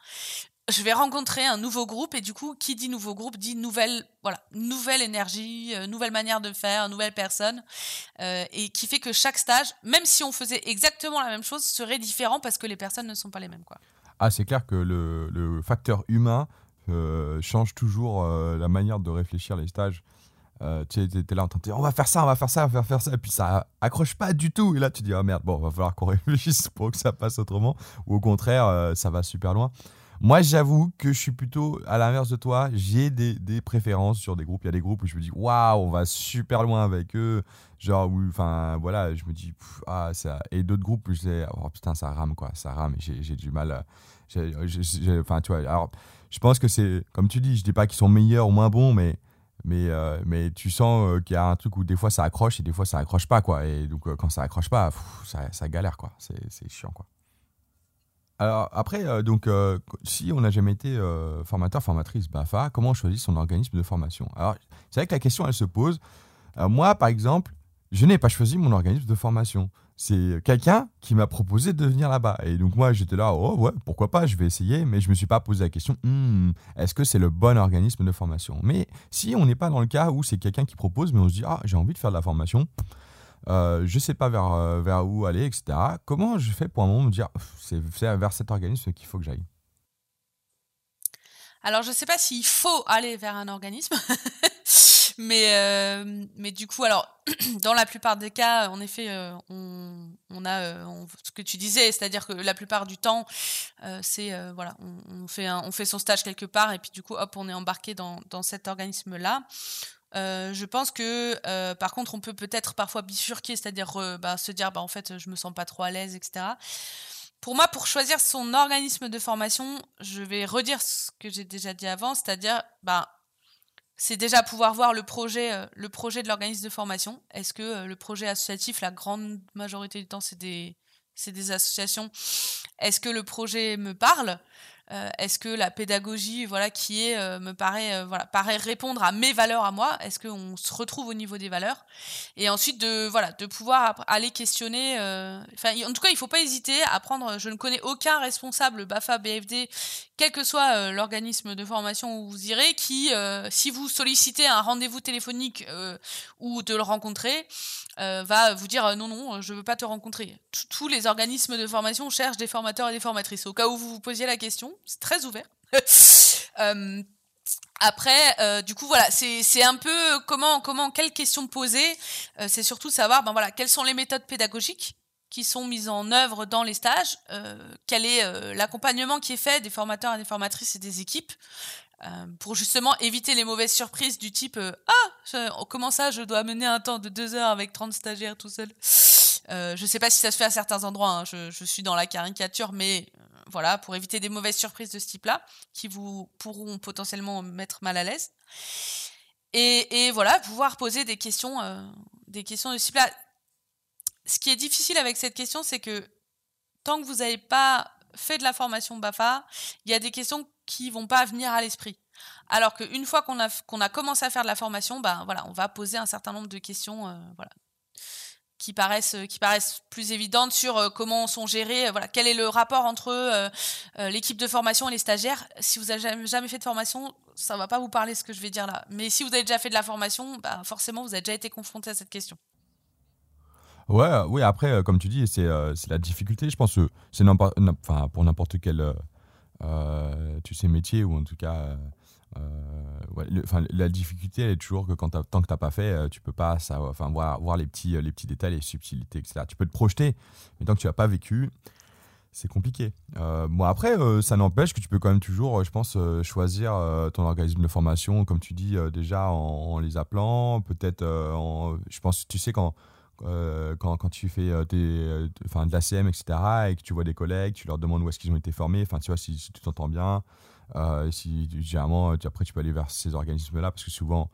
je vais rencontrer un nouveau groupe et du coup, qui dit nouveau groupe dit nouvelle, voilà, nouvelle énergie, euh, nouvelle manière de faire, nouvelle personne, euh, et qui fait que chaque stage, même si on faisait exactement la même chose, serait différent parce que les personnes ne sont pas les mêmes, quoi.
Ah, c'est clair que le, le facteur humain euh, change toujours la manière de réfléchir les stages. Euh, tu es là en train de dire on va faire ça, on va faire ça, on va faire ça, et puis ça accroche pas du tout. Et là, tu dis oh merde, bon, va falloir qu'on [laughs] réfléchisse pour que ça passe autrement, ou au contraire, euh, ça va super loin. Moi, j'avoue que je suis plutôt à l'inverse de toi. J'ai des, préférences sur des groupes. Il y a des groupes où je me dis waouh, on va super loin avec eux. Genre, enfin, voilà, je me dis ah, ça. Et d'autres groupes où je dis oh putain, ça rame quoi, ça rame. J'ai du mal. Enfin, tu vois, alors, je pense que c'est, comme tu dis, je dis pas qu'ils sont meilleurs ou moins bons, mais mais, euh, mais tu sens euh, qu'il y a un truc où des fois ça accroche et des fois ça accroche pas quoi et donc euh, quand ça accroche pas ça, ça, galère quoi c'est chiant quoi alors après donc si on n'a jamais été formateur formatrice Bafa comment on choisit son organisme de formation? Alors c'est vrai que la question elle se pose. Moi par exemple je n'ai pas choisi mon organisme de formation. C'est quelqu'un qui m'a proposé de venir là-bas. Et donc moi, j'étais là, oh ouais, pourquoi pas, je vais essayer, mais je me suis pas posé la question, hmm, est-ce que c'est le bon organisme de formation? Mais si on n'est pas dans le cas où c'est quelqu'un qui propose, mais on se dit, ah, j'ai envie de faire de la formation, euh, je sais pas vers, euh, vers où aller, etc. Comment je fais pour un moment me dire, c'est vers cet organisme qu'il faut que j'aille?
Alors, je ne sais pas s'il faut aller vers un organisme, [laughs] mais, euh, mais du coup, alors, [clears throat] dans la plupart des cas, en effet, on, on, a ce que tu disais, c'est-à-dire que la plupart du temps, c'est voilà, on, fait on fait son stage quelque part et puis du coup, hop, on est embarqué dans, dans cet organisme-là. je pense que, par contre, on peut peut-être parfois bifurquer, c'est-à-dire bah, se dire, bah, en fait, je me sens pas trop à l'aise, etc. Pour moi, pour choisir son organisme de formation, je vais redire ce que j'ai déjà dit avant, c'est-à-dire, bah, c'est déjà pouvoir voir le projet, euh, le projet de l'organisme de formation. Est-ce que euh, le projet associatif, la grande majorité du temps, c'est des associations? Est-ce que le projet me parle? Euh, Est-ce que la pédagogie, voilà, qui est, euh, me paraît, euh, voilà, paraît répondre à mes valeurs à moi Est-ce qu'on se retrouve au niveau des valeurs Et ensuite de, voilà, de pouvoir aller questionner. En tout cas, il faut pas hésiter à prendre. Je ne connais aucun responsable Bafa BFD, quel que soit l'organisme de formation où vous irez, qui, si vous sollicitez un rendez-vous téléphonique ou de le rencontrer, va vous dire non, non, je veux pas te rencontrer. Tous les organismes de formation cherchent des formateurs et des formatrices. Au cas où vous vous posiez la question, c'est très ouvert. [laughs] Euh, après, euh, du coup, voilà, c'est un peu comment, comment, quelles questions poser. Euh, c'est surtout savoir, ben voilà, quelles sont les méthodes pédagogiques qui sont mises en œuvre dans les stages, quel est l'accompagnement qui est fait des formateurs et des formatrices et des équipes, pour justement éviter les mauvaises surprises du type ah comment ça je dois mener un temps de deux heures avec 30 stagiaires tout seul? Euh, je ne sais pas si ça se fait à certains endroits, hein. je, suis dans la caricature, mais voilà, pour éviter des mauvaises surprises de ce type-là, qui vous pourront potentiellement mettre mal à l'aise. Et, voilà, pouvoir poser des questions, euh, des questions de ce type-là. Ce qui est difficile avec cette question, c'est que tant que vous n'avez pas fait de la formation BAFA, il y a des questions qui vont pas venir à l'esprit. Alors qu'une fois qu'on a, commencé à faire de la formation, voilà, on va poser un certain nombre de questions, euh, qui paraissent euh, qui paraissent plus évidentes sur euh, comment sont gérés euh, voilà quel est le rapport entre l'équipe de formation et les stagiaires. Si vous avez jamais, fait de formation ça va pas vous parler ce que je vais dire là. Mais si vous avez déjà fait de la formation bah, forcément vous avez déjà été confronté à cette question.
Ouais oui après comme tu dis c'est la difficulté je pense que c'est enfin pour n'importe quel tu sais métier ou en tout cas euh, la difficulté elle est toujours que tant que tu n'as pas fait, euh, tu peux pas voir, voir les, petits, détails, les subtilités, etc. Tu peux te projeter, mais tant que tu n'as pas vécu, c'est compliqué. Euh, bon après, euh, ça n'empêche que tu peux quand même toujours, euh, je pense, choisir ton organisme de formation, comme tu dis déjà en, les appelant, peut-être, je pense, tu sais quand quand, tu fais enfin, de l'ACM, etc., et que tu vois des collègues, tu leur demandes où est-ce qu'ils ont été formés, enfin, tu vois, si tu t'entends bien, si généralement, après, tu peux aller vers ces organismes-là, parce que souvent,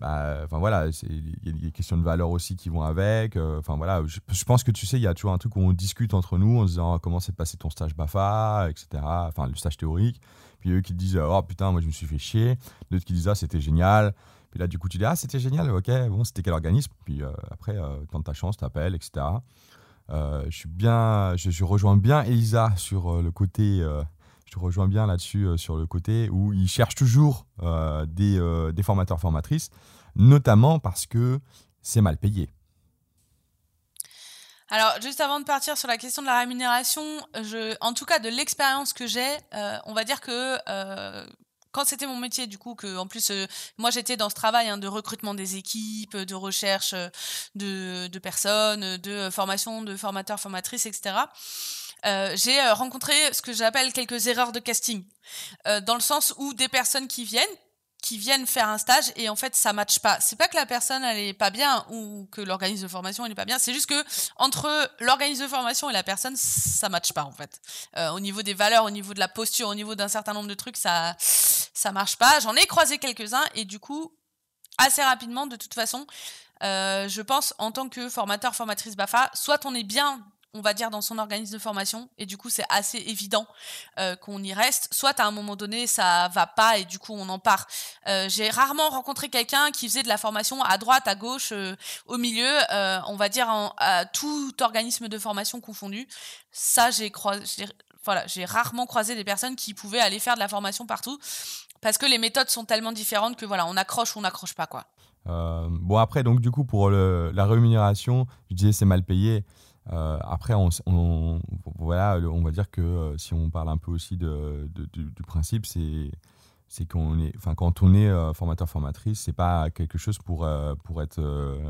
bah, voilà, il y a des questions de valeur aussi qui vont avec. Euh, voilà, je, pense que tu sais, il y a toujours un truc où on discute entre nous en se disant comment s'est passé ton stage BAFA, etc. Enfin le stage théorique. Puis eux qui disent oh putain, moi je me suis fait chier. D'autres qui disent ah c'était génial. Puis là du coup tu dis ah c'était génial, ok, bon c'était quel organisme? Puis euh, après, euh, quand ta chance, t'appelles, etc. je suis bien, je, rejoins bien Elisa sur le côté je te rejoins bien là-dessus euh, sur le côté où ils cherchent toujours euh, des, euh, des, formateurs formatrices, notamment parce que c'est mal payé.
Alors, juste avant de partir sur la question de la rémunération, en tout cas de l'expérience que j'ai, on va dire que quand c'était mon métier, du coup, que en plus, moi j'étais dans ce travail hein, de recrutement des équipes, de recherche de, de, personnes, de formation de formateurs, formatrices, etc. Euh, j'ai euh, rencontré ce que j'appelle quelques erreurs de casting, euh, dans le sens où des personnes qui viennent, qui viennent faire un stage et en fait ça matche pas. C'est pas que la personne elle est pas bien ou que l'organisme de formation elle est pas bien, c'est juste que entre l'organisme de formation et la personne ça matche pas en fait. au niveau des valeurs, au niveau de la posture, au niveau d'un certain nombre de trucs ça ça marche pas. J'en ai croisé quelques-uns et du coup assez rapidement de toute façon je pense en tant que formateur formatrice Bafa, soit on est bien on va dire, dans son organisme de formation, et du coup c'est assez évident euh, qu'on y reste, soit à un moment donné ça va pas et du coup on en part. Euh, j'ai rarement rencontré quelqu'un qui faisait de la formation à droite, à gauche, euh, au milieu, on va dire à tout organisme de formation confondu. Ça j'ai voilà, rarement croisé des personnes qui pouvaient aller faire de la formation partout, parce que les méthodes sont tellement différentes que voilà, on accroche ou on n'accroche pas quoi.
bon après donc du coup pour la rémunération, je disais c'est mal payé. Euh, après, on, voilà, on va dire que euh, si on parle un peu aussi de, du, principe, c'est c'est qu'on est, enfin, quand on est euh, formateur formatrice, c'est pas quelque chose pour pour être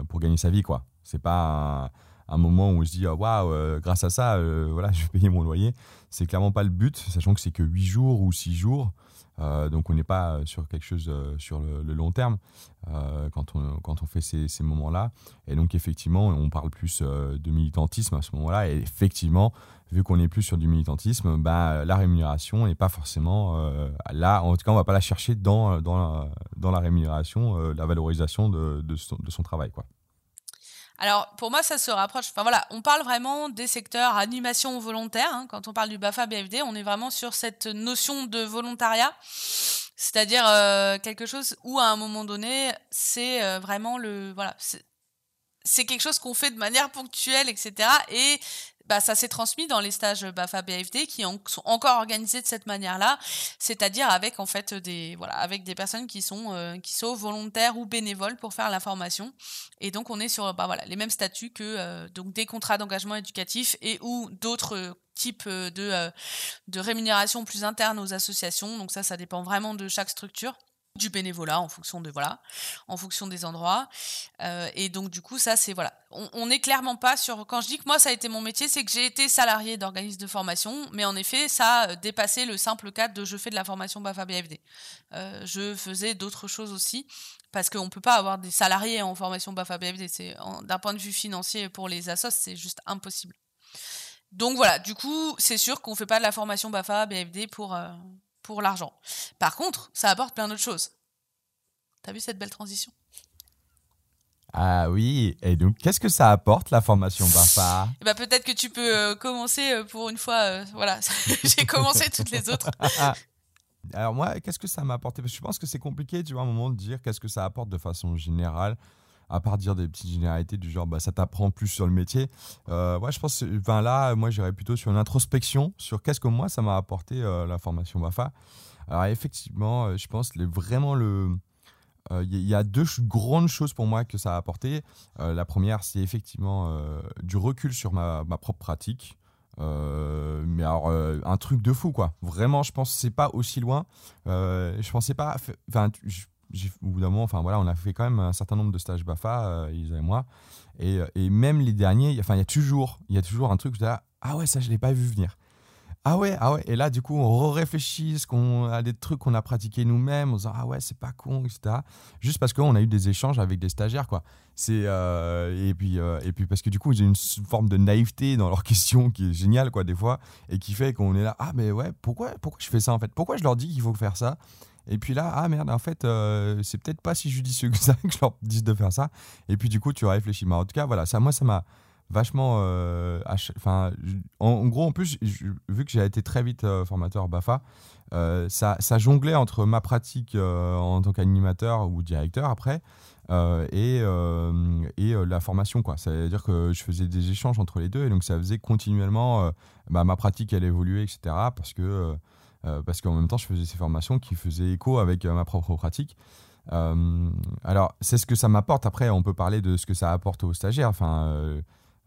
pour gagner sa vie, quoi. C'est pas un, moment où on se dit waouh, grâce à ça, voilà, [laughs] je vais payer mon loyer. C'est clairement pas le but, sachant que c'est que 8 jours ou 6 jours. Euh, donc on n'est pas sur quelque chose euh, sur le, long terme euh, quand, on, quand on fait ces, moments-là. Et donc effectivement, on parle plus de militantisme à ce moment-là. Et effectivement, vu qu'on est plus sur du militantisme, bah, la rémunération n'est pas forcément là. En tout cas, on ne va pas la chercher dans, dans, la, dans la rémunération, la valorisation de, de, son, de son travail. Quoi.
Alors pour moi, ça se rapproche. Enfin voilà, on parle vraiment des secteurs animation volontaire. Hein. Quand on parle du Bafa BFD, on est vraiment sur cette notion de volontariat, c'est-à-dire euh, quelque chose où à un moment donné, c'est euh, vraiment le voilà, c'est quelque chose qu'on fait de manière ponctuelle, etc. Et bah, ça s'est transmis dans les stages BAFA BFD qui sont encore organisés de cette manière-là, c'est-à-dire avec en fait des voilà avec des personnes qui sont euh, qui sont volontaires ou bénévoles pour faire la formation. Et donc on est sur bah, voilà les mêmes statuts que euh, donc des contrats d'engagement éducatif et ou d'autres types de de rémunération plus internes aux associations. Donc ça ça dépend vraiment de chaque structure du bénévolat en fonction de voilà en fonction des endroits. Euh, et donc du coup ça c'est voilà. On n'est clairement pas sur quand je dis que moi ça a été mon métier c'est que j'ai été salarié d'organisme de formation mais en effet ça a dépassé le simple cadre de je fais de la formation BAFA BFD euh, je faisais d'autres choses aussi parce qu'on peut pas avoir des salariés en formation BAFA BFD d'un point de vue financier pour les assos c'est juste impossible. Donc voilà. Du coup c'est sûr qu'on fait pas de la formation BAFA BFD pour euh, pour l'argent. Par contre, ça apporte plein d'autres choses. T'as vu cette belle transition?
Ah oui, et donc qu'est-ce que ça apporte la formation BAFA
bah, Peut-être que tu peux euh, commencer euh, pour une fois. Euh, voilà, [laughs] j'ai commencé toutes les autres. [laughs]
Alors moi, qu'est-ce que ça m'a apporté? Parce que je pense que c'est compliqué, tu vois, à un moment de dire qu'est-ce que ça apporte de façon générale à part dire des petites généralités du genre bah, ça t'apprend plus sur le métier. Euh, je pense, enfin là, moi j'irais plutôt sur une introspection sur qu'est-ce que moi ça m'a apporté euh, la formation BAFA. Alors effectivement, euh, je pense les, vraiment le. Il y, a deux grandes choses pour moi que ça a apporté. la première, c'est effectivement du recul sur ma, ma propre pratique. mais alors un truc de fou quoi. Vraiment, je pense c'est pas aussi loin. je pensais pas. Enfin, au bout d'un moment, enfin voilà, on a fait quand même un certain nombre de stages BAFA, euh, ils et moi, et, euh, et, même les derniers, enfin il y a toujours, il y a toujours un truc je dis, ah ouais ça je l'ai pas vu venir. Ah ouais, ah ouais. Et là, du coup, on réfléchit a des trucs qu'on a pratiqués nous-mêmes, en disant ah ouais, c'est pas con, etc. Juste parce qu'on a eu des échanges avec des stagiaires, quoi. C'est euh, et puis euh, et puis parce que du coup, j'ai une forme de naïveté dans leurs [laughs] questions qui est géniale, quoi, des fois, et qui fait qu'on est là ah mais ouais, pourquoi pourquoi je fais ça en fait? Pourquoi je leur dis qu'il faut faire ça? Et puis là, ah merde, en fait, euh, c'est peut-être pas si judicieux que ça [laughs] que je leur dise de faire ça. Et puis du coup, tu réfléchis. Mais en tout cas, voilà, ça, moi, ça m'a vachement. Euh, enfin, en, gros, en plus, vu que j'ai été très vite euh, formateur BAFA, ça, ça, jonglait entre ma pratique en tant qu'animateur ou directeur après et, et la formation. quoi. C'est-à-dire que je faisais des échanges entre les deux et donc ça faisait continuellement. Bah, ma pratique, elle évoluait, etc. Parce que. Parce qu'en même temps, je faisais ces formations qui faisaient écho avec ma propre pratique. alors, c'est ce que ça m'apporte. Après, on peut parler de ce que ça apporte aux stagiaires. Enfin,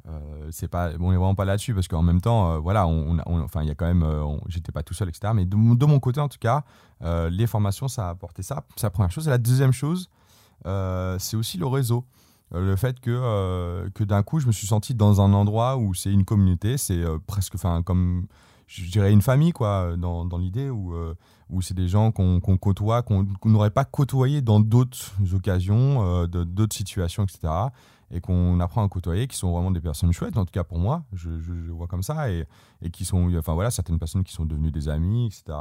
euh, c'est pas, on est vraiment pas là-dessus parce qu'en même temps, euh, voilà, enfin, il y a quand même, euh, j'étais pas tout seul, etc. Mais de, mon côté, en tout cas, les formations, ça a apporté ça. C'est la première chose. Et la deuxième chose, c'est aussi le réseau. le fait que, que d'un coup, je me suis senti dans un endroit où c'est une communauté, c'est presque, enfin, comme je dirais une famille, quoi, dans, dans l'idée où, où c'est des gens qu'on côtoie, qu'on n'aurait pas côtoyé dans d'autres occasions, d'autres situations, etc et qu'on apprend à côtoyer, qui sont vraiment des personnes chouettes, en tout cas pour moi, je, je, vois comme ça, et, et, qui sont, enfin voilà, certaines personnes qui sont devenues des amis, etc.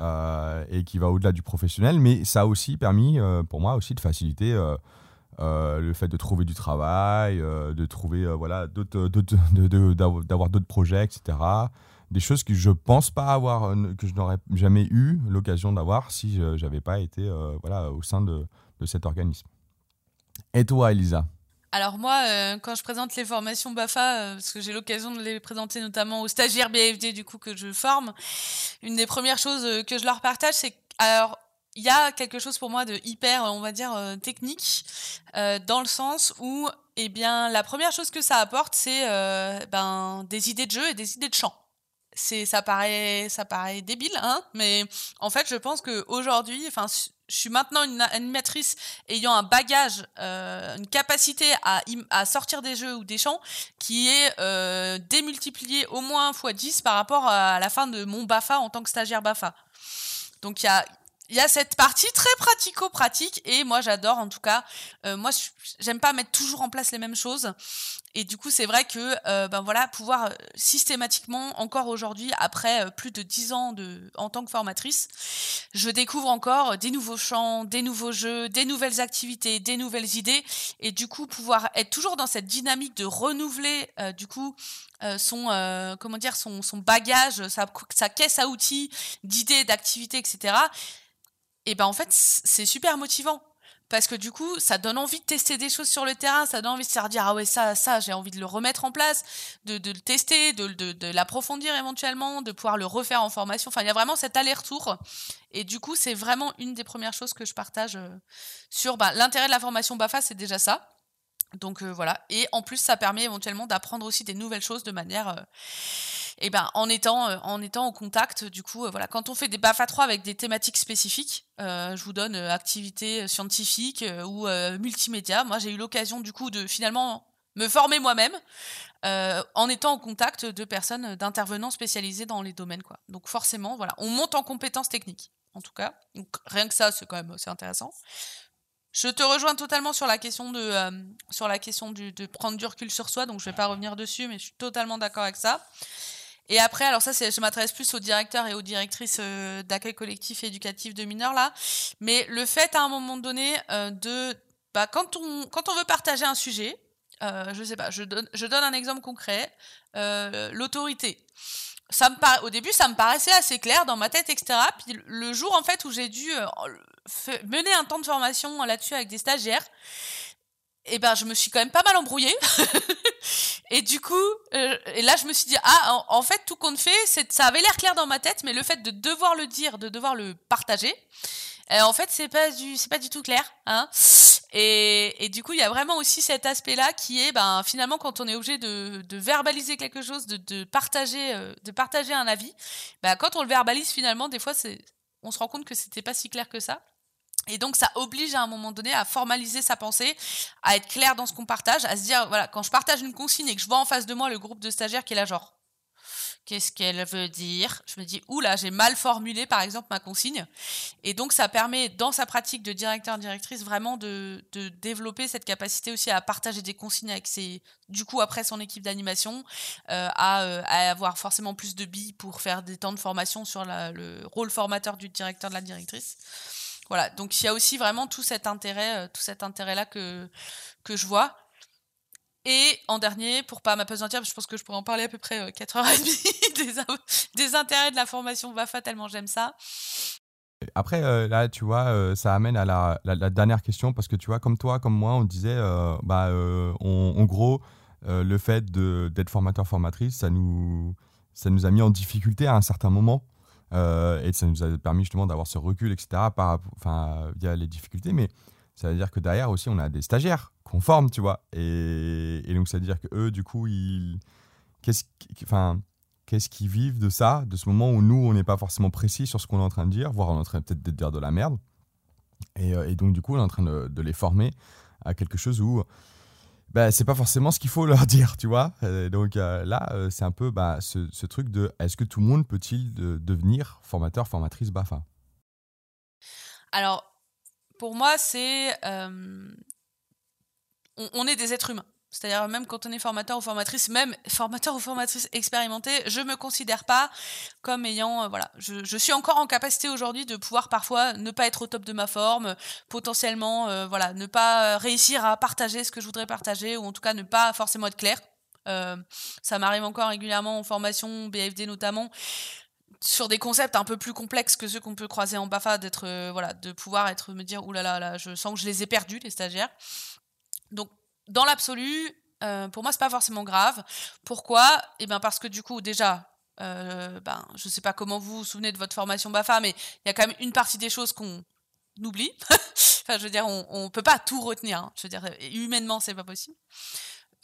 Euh, et qui va au-delà du professionnel, mais ça a aussi permis euh, pour moi aussi de faciliter euh, le fait de trouver du travail, de trouver voilà d'autres, d'avoir d'autres projets, etc. Des choses que je pense pas avoir, que je n'aurais jamais eu l'occasion d'avoir si je n'avais pas été voilà au sein de, de cet organisme. Et toi, Elisa?
Alors moi, euh, quand je présente les formations BAFA, euh, parce que j'ai l'occasion de les présenter notamment aux stagiaires BFD du coup que je forme, une des premières choses euh, que je leur partage, c'est alors il y a quelque chose pour moi de hyper, on va dire, technique, dans le sens où, eh bien, la première chose que ça apporte, c'est ben des idées de jeu et des idées de chant c'est ça paraît ça paraît débile hein mais en fait je pense que aujourd'hui enfin je suis maintenant une animatrice ayant un bagage, euh, une capacité à, à, sortir des jeux ou des chants qui est euh, démultiplié au moins x 10 par rapport à la fin de mon BAFA en tant que stagiaire BAFA. Donc il y a, il y a cette partie très pratico-pratique et moi j'adore en tout cas. Euh, moi j'aime pas mettre toujours en place les mêmes choses et du coup c'est vrai que euh, ben voilà pouvoir euh, systématiquement encore aujourd'hui après plus de dix ans de en tant que formatrice, je découvre encore des nouveaux champs, des nouveaux jeux, des nouvelles activités, des nouvelles idées et du coup pouvoir être toujours dans cette dynamique de renouveler du coup son comment dire son, son bagage, sa, sa caisse à outils d'idées, d'activités, etc et ben en fait c'est super motivant. Parce que du coup ça donne envie de tester des choses sur le terrain. Ça donne envie de se dire ah ouais ça ça j'ai envie de le remettre en place de, de le tester de, de, de l'approfondir éventuellement de pouvoir le refaire en formation. Enfin il y a vraiment cet aller-retour. Et du coup c'est vraiment une des premières choses que je partage euh, sur bah, l'intérêt de la formation BAFA c'est déjà ça donc euh, voilà. Et en plus ça permet éventuellement d'apprendre aussi des nouvelles choses de manière euh, et ben en étant euh, en étant en contact. Du coup euh, voilà. Quand on fait des BAFA 3 avec des thématiques spécifiques je vous donne activités scientifiques ou multimédia. Moi j'ai eu l'occasion du coup de finalement me former moi-même en étant en contact de personnes d'intervenants spécialisés dans les domaines quoi. Donc forcément voilà. On monte en compétences techniques en tout cas. Donc rien que ça c'est quand même assez intéressant je te rejoins totalement sur la question de sur la question de prendre du recul sur soi donc je vais pas revenir dessus mais je suis totalement d'accord avec ça et après, alors ça, je m'adresse plus aux directeurs et aux directrices euh, d'accueil collectif et éducatif de mineurs là. Mais le fait à un moment donné euh, de, bah, quand on quand on veut partager un sujet, euh, je sais pas, je donne je donne un exemple concret, euh, l'autorité. Ça me au début, ça me paraissait assez clair dans ma tête, etc. Puis le jour en fait où j'ai dû mener un temps de formation là-dessus avec des stagiaires, et eh ben je me suis quand même pas mal embrouillée. [laughs] Et du coup euh, et là je me suis dit ah en, fait tout compte fait ça avait l'air clair dans ma tête mais le fait de devoir le dire de devoir le partager euh, en fait c'est pas du c'est pas du tout clair hein. Et, et du coup il y a vraiment aussi cet aspect là qui est ben finalement quand on est obligé de, de verbaliser quelque chose de, de partager euh, de partager un avis ben quand on le verbalise finalement des fois c'est on se rend compte que c'était pas si clair que ça et donc ça oblige à un moment donné à formaliser sa pensée, à être clair dans ce qu'on partage, à se dire voilà quand je partage une consigne et que je vois en face de moi le groupe de stagiaires qui est là genre Qu'est-ce qu'elle veut dire? Je me dis, oula, j'ai mal formulé par exemple ma consigne. Et donc ça permet dans sa pratique de directeur-directrice vraiment de, développer cette capacité aussi à partager des consignes avec ses, du coup après son équipe d'animation, euh, à, euh, à, avoir forcément plus de billes pour faire des temps de formation sur le rôle formateur du directeur de la directrice. Voilà, donc il y a aussi vraiment tout cet intérêt, euh, tout cet intérêt là que que je vois. Et en dernier, pour pas m'apesantir, je pense que je pourrais en parler à peu près 4h30 [laughs] des, des intérêts de la formation BAFA, tellement j'aime ça.
Après, euh, là, tu vois, euh, ça amène à la, la, dernière question, parce que tu vois, comme toi, comme moi, on disait, euh, bah, en gros, le fait d'être formateur-formatrice, ça nous, ça nous a mis en difficulté à un certain moment. Et ça nous a permis justement d'avoir ce recul, etc., par, via les difficultés. Mais ça veut dire que derrière aussi, on a des stagiaires qu'on forme, tu vois. Et, donc, ça veut dire que eux, du coup, ils. Qu'est-ce enfin, qu'ils vivent de ça, de ce moment où nous, on n'est pas forcément précis sur ce qu'on est en train de dire, voire on est en train peut-être de dire de la merde. Et, euh, donc, du coup, on est en train de, les former à quelque chose où bah, c'est pas forcément ce qu'il faut leur [laughs] dire, tu vois. donc euh, là, euh, c'est un peu bah, ce, truc de est-ce que tout le monde peut-il devenir formateur, formatrice BAFA?
Alors, pour moi, c'est. Euh, on, est des êtres humains. C'est-à-dire même quand on est formateur ou formatrice, même formateur ou formatrice expérimenté, je me considère pas comme ayant, euh, voilà, je, suis encore en capacité aujourd'hui de pouvoir parfois ne pas être au top de ma forme, potentiellement, euh, voilà, ne pas réussir à partager ce que je voudrais partager ou en tout cas ne pas forcément être clair. ça m'arrive encore régulièrement en formation, BFD notamment, sur des concepts un peu plus complexes que ceux qu'on peut croiser en BAFA, d'être euh, voilà, de pouvoir être me dire oulala, là, là, là, je sens que je les ai perdus les stagiaires. Donc dans l'absolu, euh, pour moi c'est pas forcément grave. Pourquoi? Eh bien parce que du coup déjà, euh, ben je sais pas comment vous vous souvenez de votre formation BAFA, mais il y a quand même une partie des choses qu'on oublie. [laughs] enfin je veux dire, on, on peut pas tout retenir. Hein. Je veux dire, humainement c'est pas possible.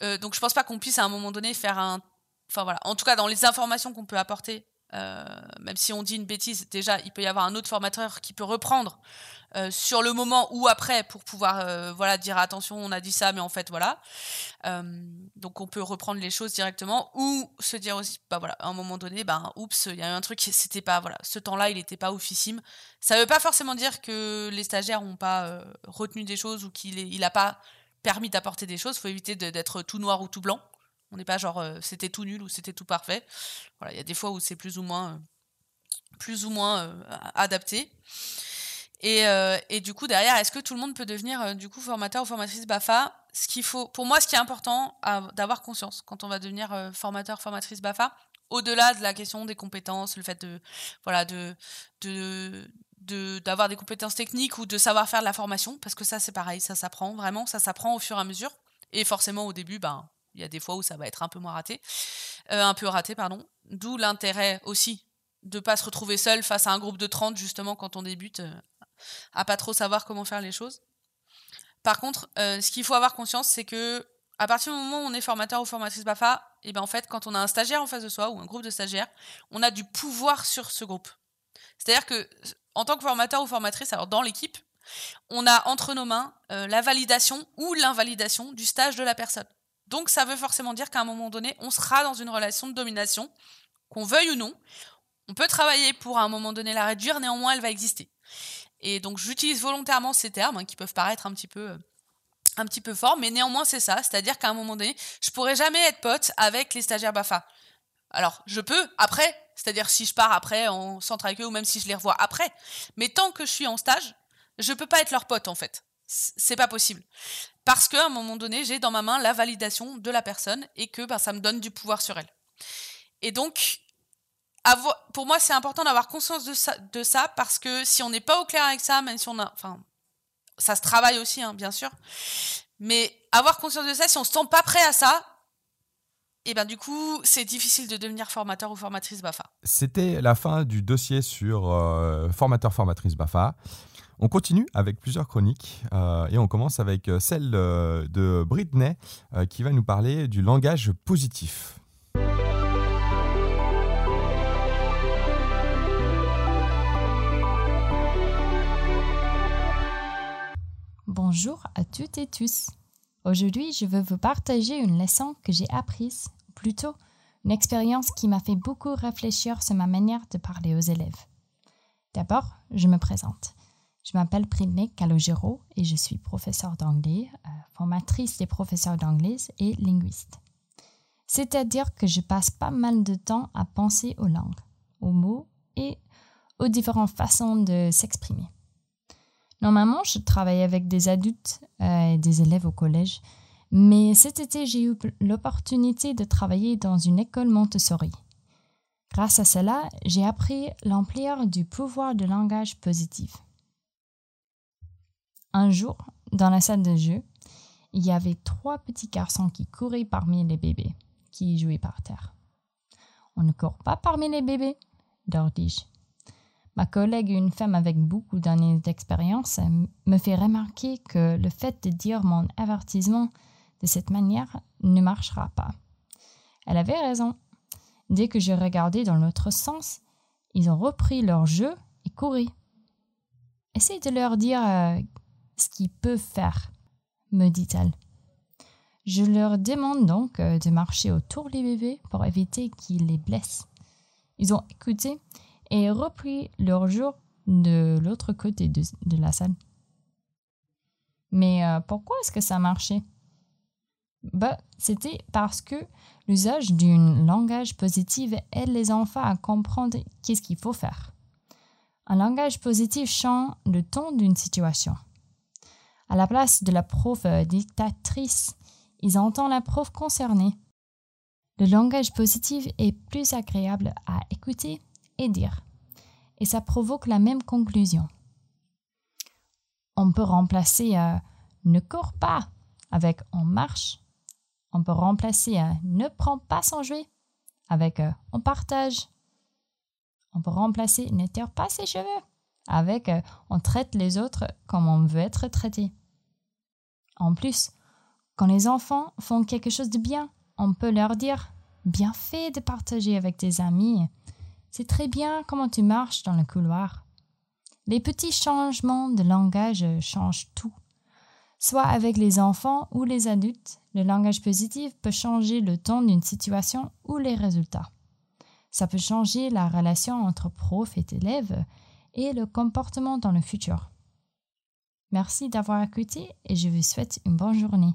Euh, donc je pense pas qu'on puisse à un moment donné faire un enfin voilà, en tout cas dans les informations qu'on peut apporter, euh, même si on dit une bêtise, déjà, il peut y avoir un autre formateur qui peut reprendre euh, sur le moment ou après pour pouvoir euh, voilà dire attention, on a dit ça, mais en fait voilà. donc on peut reprendre les choses directement ou se dire aussi, bah voilà, à un moment donné, ben oups, il y a eu un truc, c'était pas voilà, ce temps-là, il n'était pas officime. Ça veut pas forcément dire que les stagiaires n'ont pas retenu des choses ou qu'il il pas permis d'apporter des choses. Faut éviter d'être tout noir ou tout blanc. On n'est pas genre euh, c'était tout nul ou c'était tout parfait. Voilà, il y a des fois où c'est plus ou moins, euh, plus ou moins euh, adapté. Et, et, du coup, derrière, est-ce que tout le monde peut devenir du coup formateur ou formatrice BAFA Ce qu'il faut, pour moi, ce qui est important d'avoir conscience quand on va devenir formateur, formatrice BAFA, au-delà de la question des compétences, le fait de, voilà, de, d'avoir des compétences techniques ou de savoir faire de la formation, parce que ça, c'est pareil, ça s'apprend vraiment, ça s'apprend au fur et à mesure. Et forcément, au début, ben, il y a des fois où ça va être un peu moins raté, euh, un peu raté, pardon. D'où l'intérêt aussi de pas se retrouver seul face à un groupe de 30 justement quand on débute, euh, à pas trop savoir comment faire les choses. Par contre, euh, ce qu'il faut avoir conscience, c'est que à partir du moment où on est formateur ou formatrice BAFA, et eh ben en fait, quand on a un stagiaire en face de soi ou un groupe de stagiaires, on a du pouvoir sur ce groupe. C'est-à-dire que en tant que formateur ou formatrice, alors dans l'équipe, on a entre nos mains la validation ou l'invalidation du stage de la personne. Donc ça veut forcément dire qu'à un moment donné, on sera dans une relation de domination, qu'on veuille ou non. On peut travailler pour à un moment donné la réduire, néanmoins elle va exister. Et donc j'utilise volontairement ces termes hein, qui peuvent paraître un petit peu un petit peu forts, mais néanmoins c'est ça, c'est-à-dire qu'à un moment donné, je pourrais jamais être pote avec les stagiaires Bafa. Alors, je peux après, c'est-à-dire si je pars après en centre avec eux ou même si je les revois après, mais tant que je suis en stage, je peux pas être leur pote en fait. C'est pas possible parce qu'à un moment donné, j'ai dans ma main la validation de la personne et que ben, ça me donne du pouvoir sur elle. Et donc, pour moi, c'est important d'avoir conscience de ça, parce que si on n'est pas au clair avec ça, même si on a, enfin, ça se travaille aussi, hein, bien sûr, mais avoir conscience de ça, si on se sent pas prêt à ça, et eh ben du coup, c'est difficile de devenir formateur ou formatrice BAFA.
C'était la fin du dossier sur euh, formateur formatrice BAFA. On continue avec plusieurs chroniques euh, et on commence avec euh, celle de Britney qui va nous parler du langage positif.
Bonjour à toutes et tous. Aujourd'hui, je veux vous partager une leçon que j'ai apprise, ou plutôt Une expérience qui m'a fait beaucoup réfléchir sur ma manière de parler aux élèves. D'abord, je me présente. Je m'appelle Britney Calogero et je suis professeure d'anglais, euh, formatrice des professeurs d'anglais et linguiste. C'est-à-dire que je passe pas mal de temps à penser aux langues, aux mots et aux différentes façons de s'exprimer. Normalement, je travaille avec des adultes euh, et des élèves au collège, mais cet été, j'ai eu l'opportunité de travailler dans une école Montessori. Grâce à cela, j'ai appris l'ampleur du pouvoir de langage positif. Un jour, dans la salle de jeu, il y avait trois petits garçons qui couraient parmi les bébés, qui jouaient par terre. On ne court pas parmi les bébés, leur dis-je. Ma collègue, une femme avec beaucoup d'années d'expérience, me fait remarquer que le fait de dire mon avertissement de cette manière ne marchera pas. Elle avait raison. Dès que je regardais dans l'autre sens, ils ont repris leur jeu et couru. Essaye de leur dire euh, ce qu'ils peuvent faire, me dit-elle. Je leur demande donc euh, de marcher autour des bébés pour éviter qu'ils les blessent. Ils ont écouté et repris leur jour de l'autre côté de, la salle. Mais euh, pourquoi est-ce que ça marchait bah, C'était parce que l'usage d'un langage positif aide les enfants à comprendre qu'est-ce qu'il faut faire. Un langage positif change le ton d'une situation. À la place de la prof euh, dictatrice, ils entendent la prof concernée. Le langage positif est plus agréable à écouter et dire. Et ça provoque la même conclusion. On peut remplacer euh, ne cours pas avec on marche. On peut remplacer euh, ne prends pas son jouet avec euh, on partage. On peut remplacer ne tire pas ses cheveux avec on traite les autres comme on veut être traité. En plus, quand les enfants font quelque chose de bien, on peut leur dire bien fait de partager avec tes amis c'est très bien comment tu marches dans le couloir. Les petits changements de langage changent tout. Soit avec les enfants ou les adultes, le langage positif peut changer le ton d'une situation ou les résultats. Ça peut changer la relation entre prof et élève et le comportement dans le futur. Merci d'avoir écouté et je vous souhaite une bonne journée.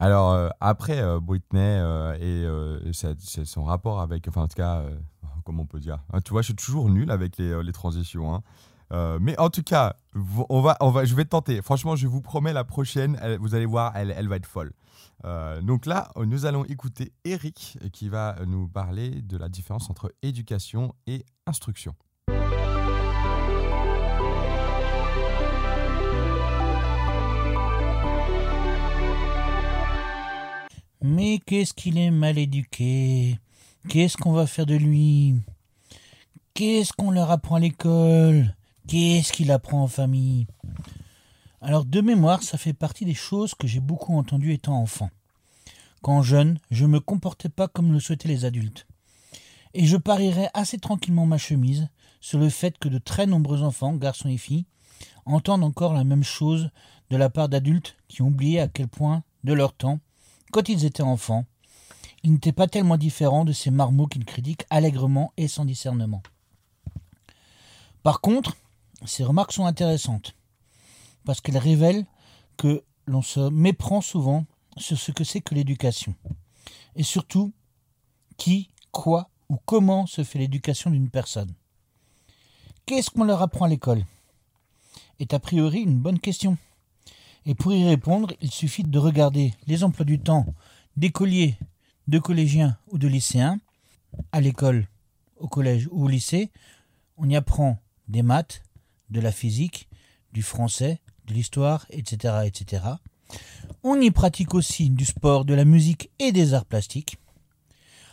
Alors, euh, après euh, Britney euh, et son rapport avec, enfin, en tout cas, comment on peut dire hein, Tu vois, je suis toujours nul avec les, transitions. Hein. mais en tout cas, on va, on va, je vais tenter. Franchement, je vous promets, la prochaine, vous allez voir, elle, elle va être folle. donc là, nous allons écouter Eric qui va nous parler de la différence entre éducation et instruction.
Qu'est-ce qu'il est mal éduqué? Qu'est-ce qu'on va faire de lui? Qu'est-ce qu'on leur apprend à l'école? Qu'est-ce qu'il apprend en famille? Alors de mémoire, ça fait partie des choses que j'ai beaucoup entendues étant enfant. Quand jeune, je ne me comportais pas comme le souhaitaient les adultes. Et je parierais assez tranquillement ma chemise sur le fait que de très nombreux enfants, garçons et filles, entendent encore la même chose de la part d'adultes qui ont oublié à quel point, de leur temps, quand ils étaient enfants, ils n'étaient pas tellement différents de ces marmots qu'ils critiquent allègrement et sans discernement. Par contre, ces remarques sont intéressantes, parce qu'elles révèlent que l'on se méprend souvent sur ce que c'est que l'éducation, et surtout qui, quoi ou comment se fait l'éducation d'une personne. Qu'est-ce qu'on leur apprend à l'école? Est a priori une bonne question. Et pour y répondre, il suffit de regarder les emplois du temps d'écoliers, de collégiens ou de lycéens à l'école, au collège ou au lycée. On y apprend des maths, de la physique, du français, de l'histoire, etc., etc. On y pratique aussi du sport, de la musique et des arts plastiques.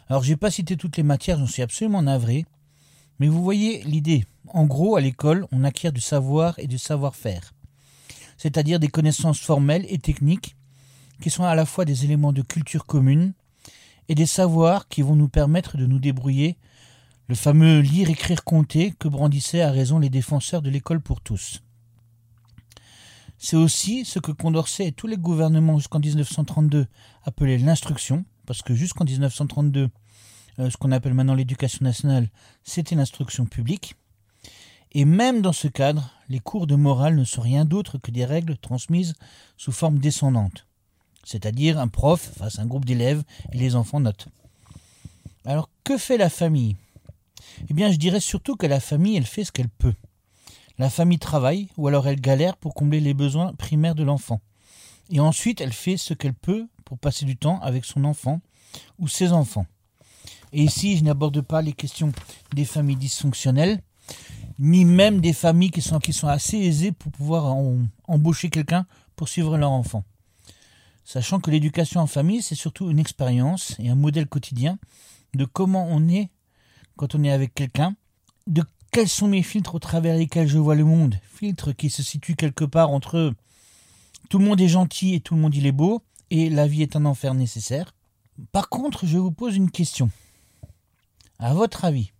Alors, je n'ai pas cité toutes les matières, j'en suis absolument navré. Mais vous voyez l'idée. En gros, à l'école, on acquiert du savoir et du savoir-faire c'est-à-dire des connaissances formelles et techniques qui sont à la fois des éléments de culture commune et des savoirs qui vont nous permettre de nous débrouiller, le fameux lire, écrire, compter que brandissaient à raison les défenseurs de l'école pour tous. C'est aussi ce que Condorcet et tous les gouvernements jusqu'en 1932 appelaient l'instruction, parce que jusqu'en 1932, euh, ce qu'on appelle maintenant l'éducation nationale, c'était l'instruction publique. Et même dans ce cadre, les cours de morale ne sont rien d'autre que des règles transmises sous forme descendante. C'est-à-dire un prof face à un groupe d'élèves et les enfants notent. Alors que fait la famille? Eh bien je dirais surtout que la famille, elle fait ce qu'elle peut. La famille travaille ou alors elle galère pour combler les besoins primaires de l'enfant. Et ensuite elle fait ce qu'elle peut pour passer du temps avec son enfant ou ses enfants. Et ici, je n'aborde pas les questions des familles dysfonctionnelles, ni même des familles qui sont, qui sont assez aisées pour pouvoir embaucher quelqu'un pour suivre leur enfant. Sachant que l'éducation en famille, c'est surtout une expérience et un modèle quotidien de comment on est quand on est avec quelqu'un, de quels sont mes filtres au travers lesquels je vois le monde, filtres qui se situent quelque part entre tout le monde est gentil et tout le monde il est beau, et la vie est un enfer nécessaire. Par contre, je vous pose une question. À votre avis,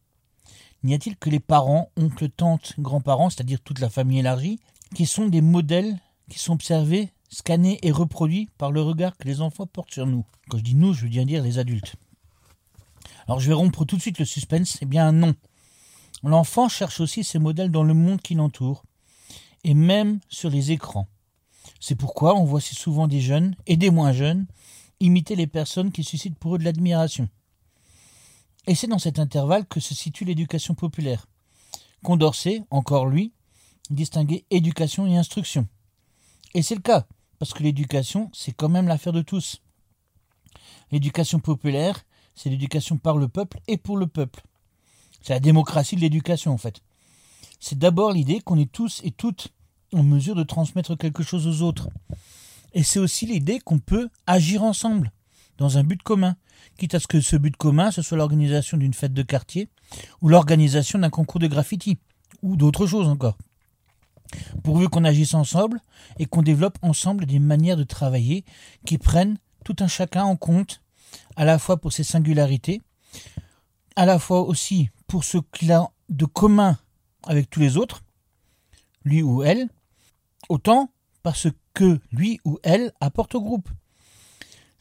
n'y a-t-il que les parents, oncles, tantes, grands-parents, c'est-à-dire toute la famille élargie, qui sont des modèles qui sont observés, scannés et reproduits par le regard que les enfants portent sur nous? Quand je dis nous, je veux bien dire les adultes. Alors je vais rompre tout de suite le suspense. Eh bien non. L'enfant cherche aussi ses modèles dans le monde qui l'entoure, et même sur les écrans. C'est pourquoi on voit si souvent des jeunes, et des moins jeunes, imiter les personnes qui suscitent pour eux de l'admiration. Et c'est dans cet intervalle que se situe l'éducation populaire. Condorcet, encore lui, distinguait éducation et instruction. Et c'est le cas, parce que l'éducation, c'est quand même l'affaire de tous. L'éducation populaire, c'est l'éducation par le peuple et pour le peuple. C'est la démocratie de l'éducation, en fait. C'est d'abord l'idée qu'on est tous et toutes en mesure de transmettre quelque chose aux autres. Et c'est aussi l'idée qu'on peut agir ensemble, dans un but commun, quitte à ce que ce but commun, ce soit l'organisation d'une fête de quartier, ou l'organisation d'un concours de graffiti, ou d'autres choses encore. Pourvu qu'on agisse ensemble et qu'on développe ensemble des manières de travailler qui prennent tout un chacun en compte, à la fois pour ses singularités, à la fois aussi pour ce qu'il a de commun avec tous les autres, lui ou elle, autant parce que lui ou elle apporte au groupe.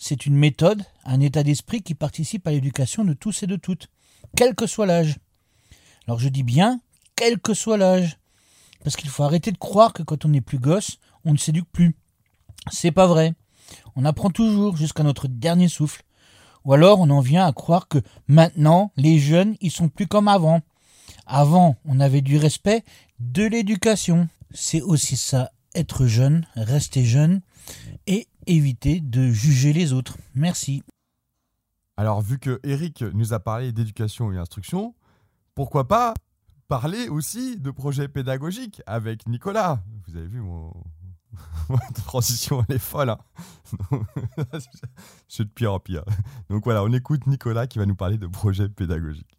C'est une méthode, un état d'esprit qui participe à l'éducation de tous et de toutes, quel que soit l'âge. Alors je dis bien, quel que soit l'âge. Parce qu'il faut arrêter de croire que quand on est plus gosse, on ne s'éduque plus. C'est pas vrai. On apprend toujours jusqu'à notre dernier souffle. Ou alors on en vient à croire que maintenant, les jeunes, ils sont plus comme avant. Avant, on avait du respect, de l'éducation. C'est aussi ça, être jeune, rester jeune et éviter de juger les autres. Merci.
Alors, vu que Eric nous a parlé d'éducation et instruction, pourquoi pas parler aussi de projets pédagogiques avec Nicolas? Vous avez vu mon, [laughs] transition, elle est folle. Hein [laughs] C'est de pire en pire. Donc voilà, on écoute Nicolas qui va nous parler de projets pédagogiques.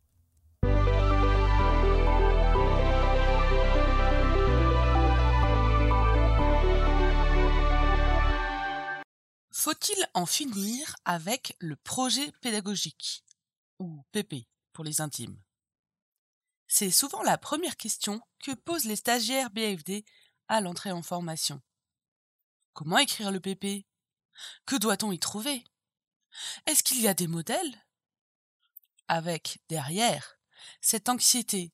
Faut-il en finir avec le projet pédagogique ou PP pour les intimes? C'est souvent la première question que posent les stagiaires BFD à l'entrée en formation. Comment écrire le PP Que doit-on y trouver? Est-ce qu'il y a des modèles? Avec, derrière, cette anxiété.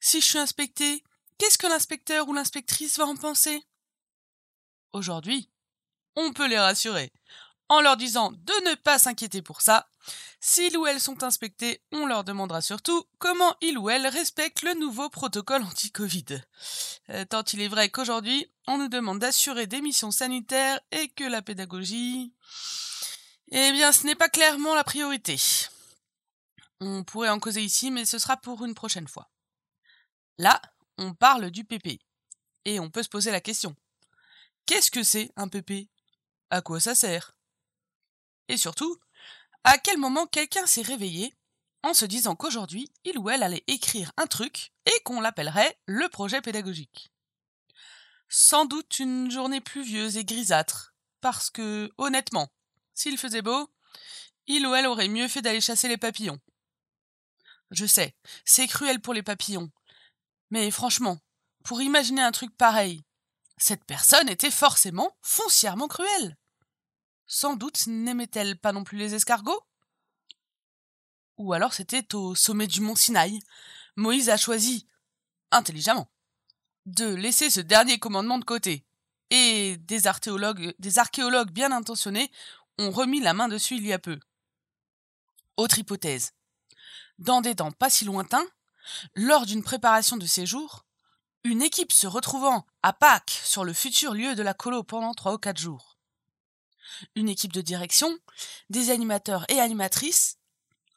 Si je suis inspecté, qu'est-ce que l'inspecteur ou l'inspectrice va en penser? Aujourd'hui, on peut les rassurer en leur disant de ne pas s'inquiéter pour ça. S'ils ou elles sont inspectés, on leur demandera surtout comment ils ou elles respectent le nouveau protocole anti-Covid. Euh, tant il est vrai qu'aujourd'hui, on nous demande d'assurer des missions sanitaires et que la pédagogie... Eh bien, ce n'est pas clairement la priorité. On pourrait en causer ici, mais ce sera pour une prochaine fois. Là, on parle du PP. Et on peut se poser la question. Qu'est-ce que c'est un PP à quoi ça sert Et surtout, à quel moment quelqu'un s'est réveillé en se disant qu'aujourd'hui, il ou elle allait écrire un truc et qu'on l'appellerait le projet pédagogique. Sans doute une journée pluvieuse et grisâtre, parce que, honnêtement, s'il faisait beau, il ou elle aurait mieux fait d'aller chasser les papillons. Je sais, c'est cruel pour les papillons, mais franchement, pour imaginer un truc pareil, cette personne était forcément foncièrement cruelle. Sans doute n'aimait-elle pas non plus les escargots? Ou alors c'était au sommet du mont Sinaï. Moïse a choisi, intelligemment, de laisser ce dernier commandement de côté. Et des archéologues, des archéologues bien intentionnés ont remis la main dessus il y a peu. Autre hypothèse. Dans des temps pas si lointains, lors d'une préparation de séjour, une équipe se retrouvant à Pâques sur le futur lieu de la colo pendant trois ou quatre jours. Une équipe de direction, des animateurs et animatrices,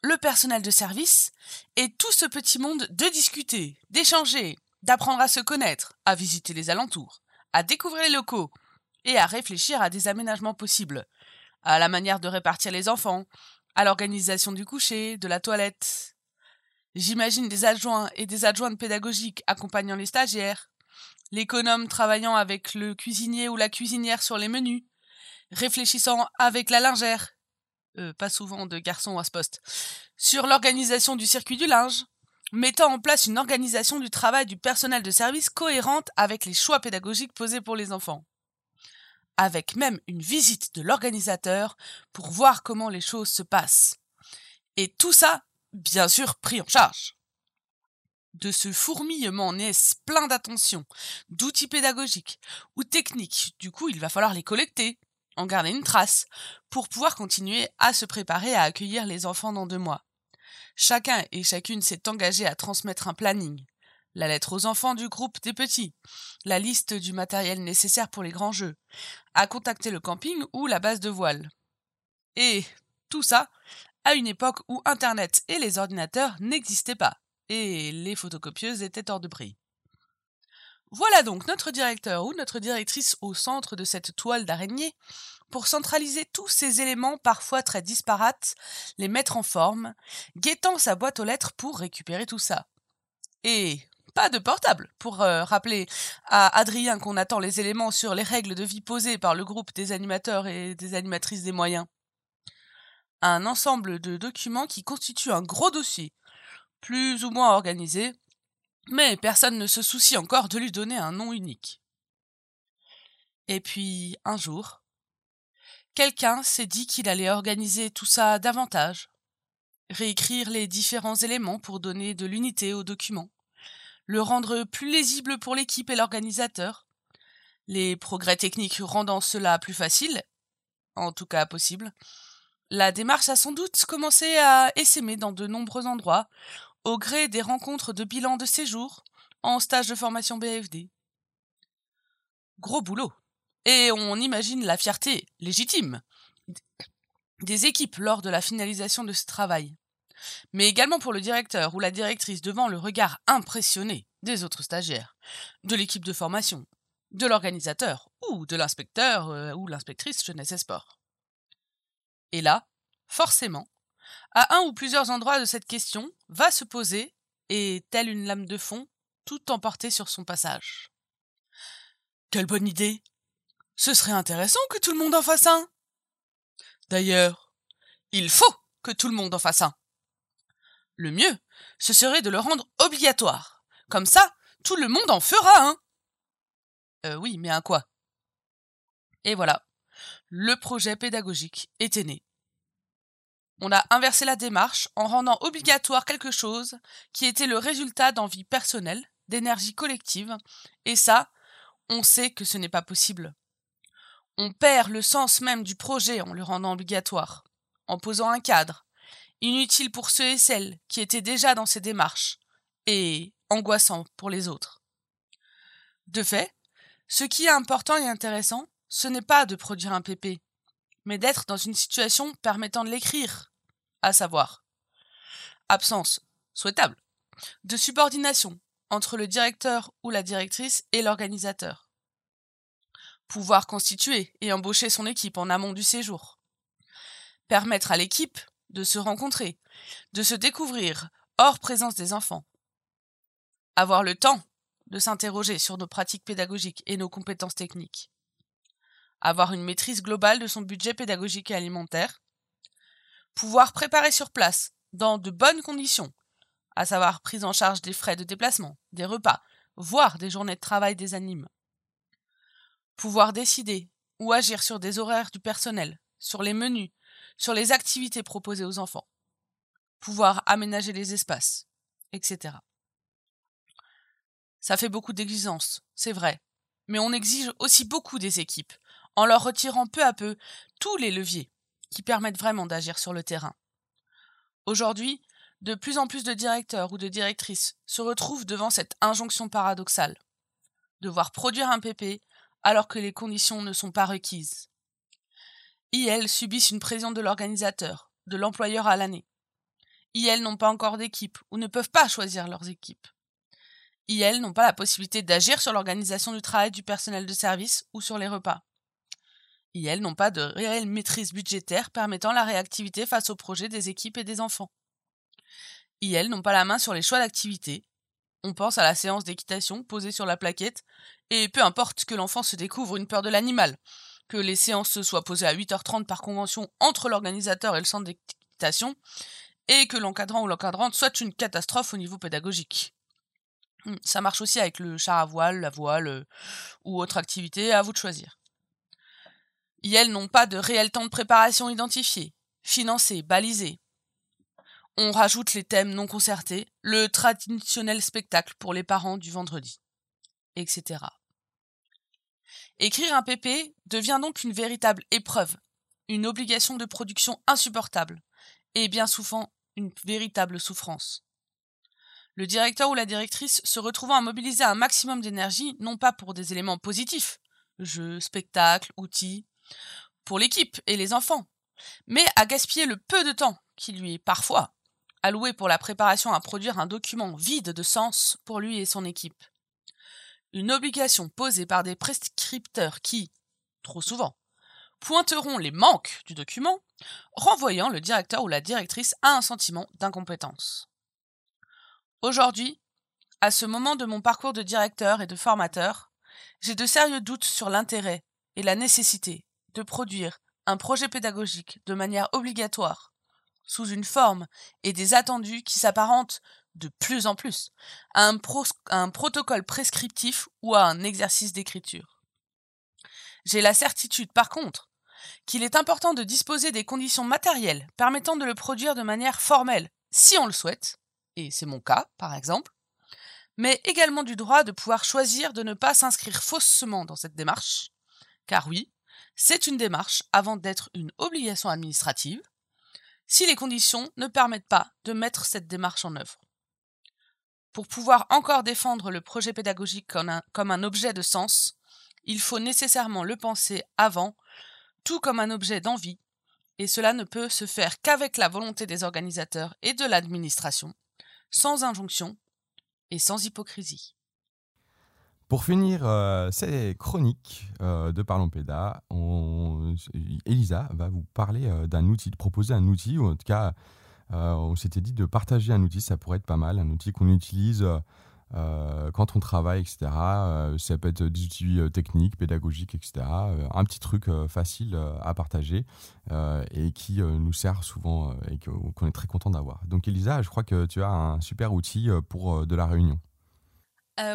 le personnel de service, et tout ce petit monde de discuter, d'échanger, d'apprendre à se connaître, à visiter les alentours, à découvrir les locaux, et à réfléchir à des aménagements possibles, à la manière de répartir les enfants, à l'organisation du coucher, de la toilette, J'imagine des adjoints et des adjointes pédagogiques accompagnant les stagiaires, l'économe travaillant avec le cuisinier ou la cuisinière sur les menus, réfléchissant avec la lingère, euh, pas souvent de garçons à ce poste, sur l'organisation du circuit du linge, mettant en place une organisation du travail du personnel de service cohérente avec les choix pédagogiques posés pour les enfants. Avec même une visite de l'organisateur pour voir comment les choses se passent. Et tout ça bien sûr pris en charge. De ce fourmillement naissent plein d'attention, d'outils pédagogiques ou techniques. Du coup, il va falloir les collecter, en garder une trace, pour pouvoir continuer à se préparer à accueillir les enfants dans deux mois. Chacun et chacune s'est engagé à transmettre un planning, la lettre aux enfants du groupe des petits, la liste du matériel nécessaire pour les grands jeux, à contacter le camping ou la base de voile. Et tout ça à une époque où Internet et les ordinateurs n'existaient pas, et les photocopieuses étaient hors de prix. Voilà donc notre directeur ou notre directrice au centre de cette toile d'araignée pour centraliser tous ces éléments parfois très disparates, les mettre en forme, guettant sa boîte aux lettres pour récupérer tout ça. Et pas de portable pour euh, rappeler à Adrien qu'on attend les éléments sur les règles de vie posées par le groupe des animateurs et des animatrices des moyens un ensemble de documents qui constituent un gros dossier, plus ou moins organisé, mais personne ne se soucie encore de lui donner un nom unique. Et puis, un jour, quelqu'un s'est dit qu'il allait organiser tout ça davantage, réécrire les différents éléments pour donner de l'unité au document, le rendre plus lisible pour l'équipe et l'organisateur, les progrès techniques rendant cela plus facile, en tout cas possible, la démarche a sans doute commencé à essaimer dans de nombreux endroits, au gré des rencontres de bilan de séjour, en stage de formation BFD. Gros boulot. Et on imagine la fierté légitime des équipes lors de la finalisation de ce travail. Mais également pour le directeur ou la directrice devant le regard impressionné des autres stagiaires, de l'équipe de formation, de l'organisateur ou de l'inspecteur euh, ou l'inspectrice jeunesse et sport. Et là, forcément, à un ou plusieurs endroits de cette question, va se poser, et telle une lame de fond, tout emporté sur son passage. Quelle bonne idée. Ce serait intéressant que tout le monde en fasse un. D'ailleurs, il faut que tout le monde en fasse un. Le mieux, ce serait de le rendre obligatoire. Comme ça, tout le monde en fera un. Euh, oui, mais un quoi? Et voilà le projet pédagogique était né. On a inversé la démarche en rendant obligatoire quelque chose qui était le résultat d'envie personnelle, d'énergie collective, et ça, on sait que ce n'est pas possible. On perd le sens même du projet en le rendant obligatoire, en posant un cadre, inutile pour ceux et celles qui étaient déjà dans ces démarches, et angoissant pour les autres. De fait, ce qui est important et intéressant, ce n'est pas de produire un PP, mais d'être dans une situation permettant de l'écrire, à savoir absence souhaitable de subordination entre le directeur ou la directrice et l'organisateur. Pouvoir constituer et embaucher son équipe en amont du séjour. Permettre à l'équipe de se rencontrer, de se découvrir hors présence des enfants. Avoir le temps de s'interroger sur nos pratiques pédagogiques et nos compétences techniques avoir une maîtrise globale de son budget pédagogique et alimentaire, pouvoir préparer sur place, dans de bonnes conditions, à savoir prise en charge des frais de déplacement, des repas, voire des journées de travail des animes. Pouvoir décider ou agir sur des horaires du personnel, sur les menus, sur les activités proposées aux enfants, pouvoir aménager les espaces, etc. Ça fait beaucoup d'exigences, c'est vrai, mais on exige aussi beaucoup des équipes, en leur retirant peu à peu tous les leviers qui permettent vraiment d'agir sur le terrain. Aujourd'hui, de plus en plus de directeurs ou de directrices se retrouvent devant cette injonction paradoxale. Devoir produire un PP alors que les conditions ne sont pas requises. IL subissent une pression de l'organisateur, de l'employeur à l'année. IL n'ont pas encore d'équipe ou ne peuvent pas choisir leurs équipes. IL n'ont pas la possibilité d'agir sur l'organisation du travail du personnel de service ou sur les repas. IL n'ont pas de réelle maîtrise budgétaire permettant la réactivité face aux projets des équipes et des enfants. IL n'ont pas la main sur les choix d'activités. On pense à la séance d'équitation posée sur la plaquette, et peu importe que l'enfant se découvre une peur de l'animal, que les séances soient posées à 8h30 par convention entre l'organisateur et le centre d'équitation, et que l'encadrant ou l'encadrante soit une catastrophe au niveau pédagogique. Hmm, ça marche aussi avec le char à voile, la voile euh, ou autre activité, à vous de choisir. IL n'ont pas de réel temps de préparation identifié, financé, balisé. On rajoute les thèmes non concertés, le traditionnel spectacle pour les parents du vendredi, etc. Écrire un PP devient donc une véritable épreuve, une obligation de production insupportable, et bien souvent une véritable souffrance. Le directeur ou la directrice se retrouvant à mobiliser un maximum d'énergie, non pas pour des éléments positifs, jeux, spectacles, outils, pour l'équipe et les enfants, mais à gaspiller le peu de temps qui lui est parfois alloué pour la préparation à produire un document vide de sens pour lui et son équipe une obligation posée par des prescripteurs qui, trop souvent, pointeront les manques du document, renvoyant le directeur ou la directrice à un sentiment d'incompétence. Aujourd'hui, à ce moment de mon parcours de directeur et de formateur, j'ai de sérieux doutes sur l'intérêt et la nécessité de produire un projet pédagogique de manière obligatoire, sous une forme et des attendus qui s'apparentent de plus en plus, à un, un protocole prescriptif ou à un exercice d'écriture. J'ai la certitude, par contre, qu'il est important de disposer des conditions matérielles permettant de le produire de manière formelle, si on le souhaite, et c'est mon cas, par exemple, mais également du droit de pouvoir choisir de ne pas s'inscrire faussement dans cette démarche, car oui, c'est une démarche avant d'être une obligation administrative, si les conditions ne permettent pas de mettre cette démarche en œuvre pour pouvoir encore défendre le projet pédagogique comme un, objet de sens, il faut nécessairement le penser avant, tout comme un objet d'envie, et cela ne peut se faire qu'avec la volonté des organisateurs et de l'administration, sans injonction et sans hypocrisie.
Pour finir euh, ces chroniques euh, de Parlons Péda, Elisa va vous parler euh, d'un outil, de proposer un outil, ou en tout cas euh, on s'était dit de partager un outil, ça pourrait être pas mal, un outil qu'on utilise quand on travaille, etc. ça peut être des outils techniques, pédagogiques, etc. un petit truc facile à partager et qui nous sert souvent et qu'on est très content d'avoir. Donc Elisa, je crois que tu as un super outil pour de la réunion.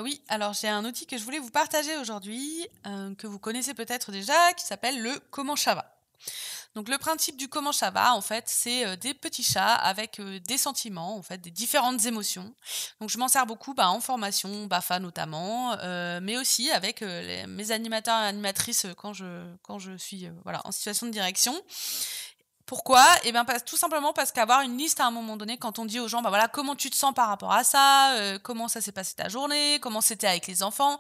Oui, alors j'ai un outil que je voulais vous partager aujourd'hui, que vous connaissez peut-être déjà, qui s'appelle le Comment Chava. Donc le principe du comment ça va, en fait, c'est euh, des petits chats avec euh, des sentiments, en fait, des différentes émotions. Donc je m'en sers beaucoup bah, en formation, BAFA notamment, euh, mais aussi avec mes animateurs et animatrices quand je, quand je suis voilà, en situation de direction. Pourquoi? Eh bien, tout simplement parce qu'avoir une liste à un moment donné, quand on dit aux gens, bah voilà, comment tu te sens par rapport à ça, comment ça s'est passé ta journée, comment c'était avec les enfants,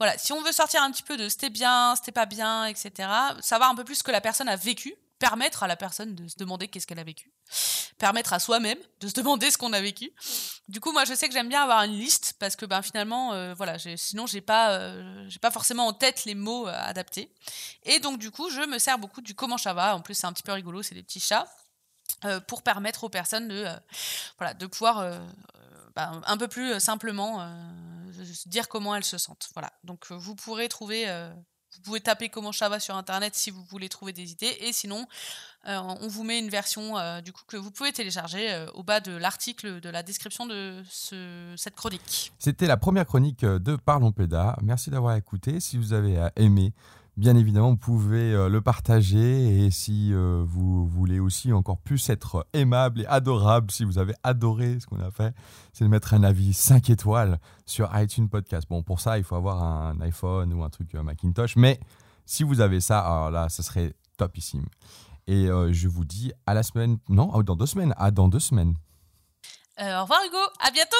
voilà, si on veut sortir un petit peu de c'était bien, c'était pas bien, etc., savoir un peu plus ce que la personne a vécu, permettre à la personne de se demander qu'est-ce qu'elle a vécu, permettre à soi-même de se demander ce qu'on a vécu. Du coup, moi, je sais que j'aime bien avoir une liste parce que, ben, finalement, euh, voilà, sinon, j'ai pas, euh, pas forcément en tête les mots euh, adaptés. Et donc, du coup, je me sers beaucoup du comment ça va. En plus, c'est un petit peu rigolo, c'est des petits chats pour permettre aux personnes de, voilà, de pouvoir ben, un peu plus simplement dire comment elles se sentent. Voilà. Donc, vous pourrez trouver vous pouvez taper comment ça va sur internet si vous voulez trouver des idées et sinon euh, on vous met une version euh, du coup que vous pouvez télécharger euh, au bas de l'article de la description de cette chronique.
C'était la première chronique de Parlons Péda. Merci d'avoir écouté. Si vous avez aimé, Bien évidemment, vous pouvez euh, le partager et si euh, vous voulez aussi encore plus être aimable et adorable, si vous avez adoré ce qu'on a fait, c'est de mettre un avis 5 étoiles sur iTunes Podcast. Bon, pour ça, il faut avoir un iPhone ou un truc euh, Macintosh, mais si vous avez ça, alors là, ça serait topissime. Et je vous dis à la semaine, non, dans deux semaines, à dans deux semaines.
au revoir Hugo, à bientôt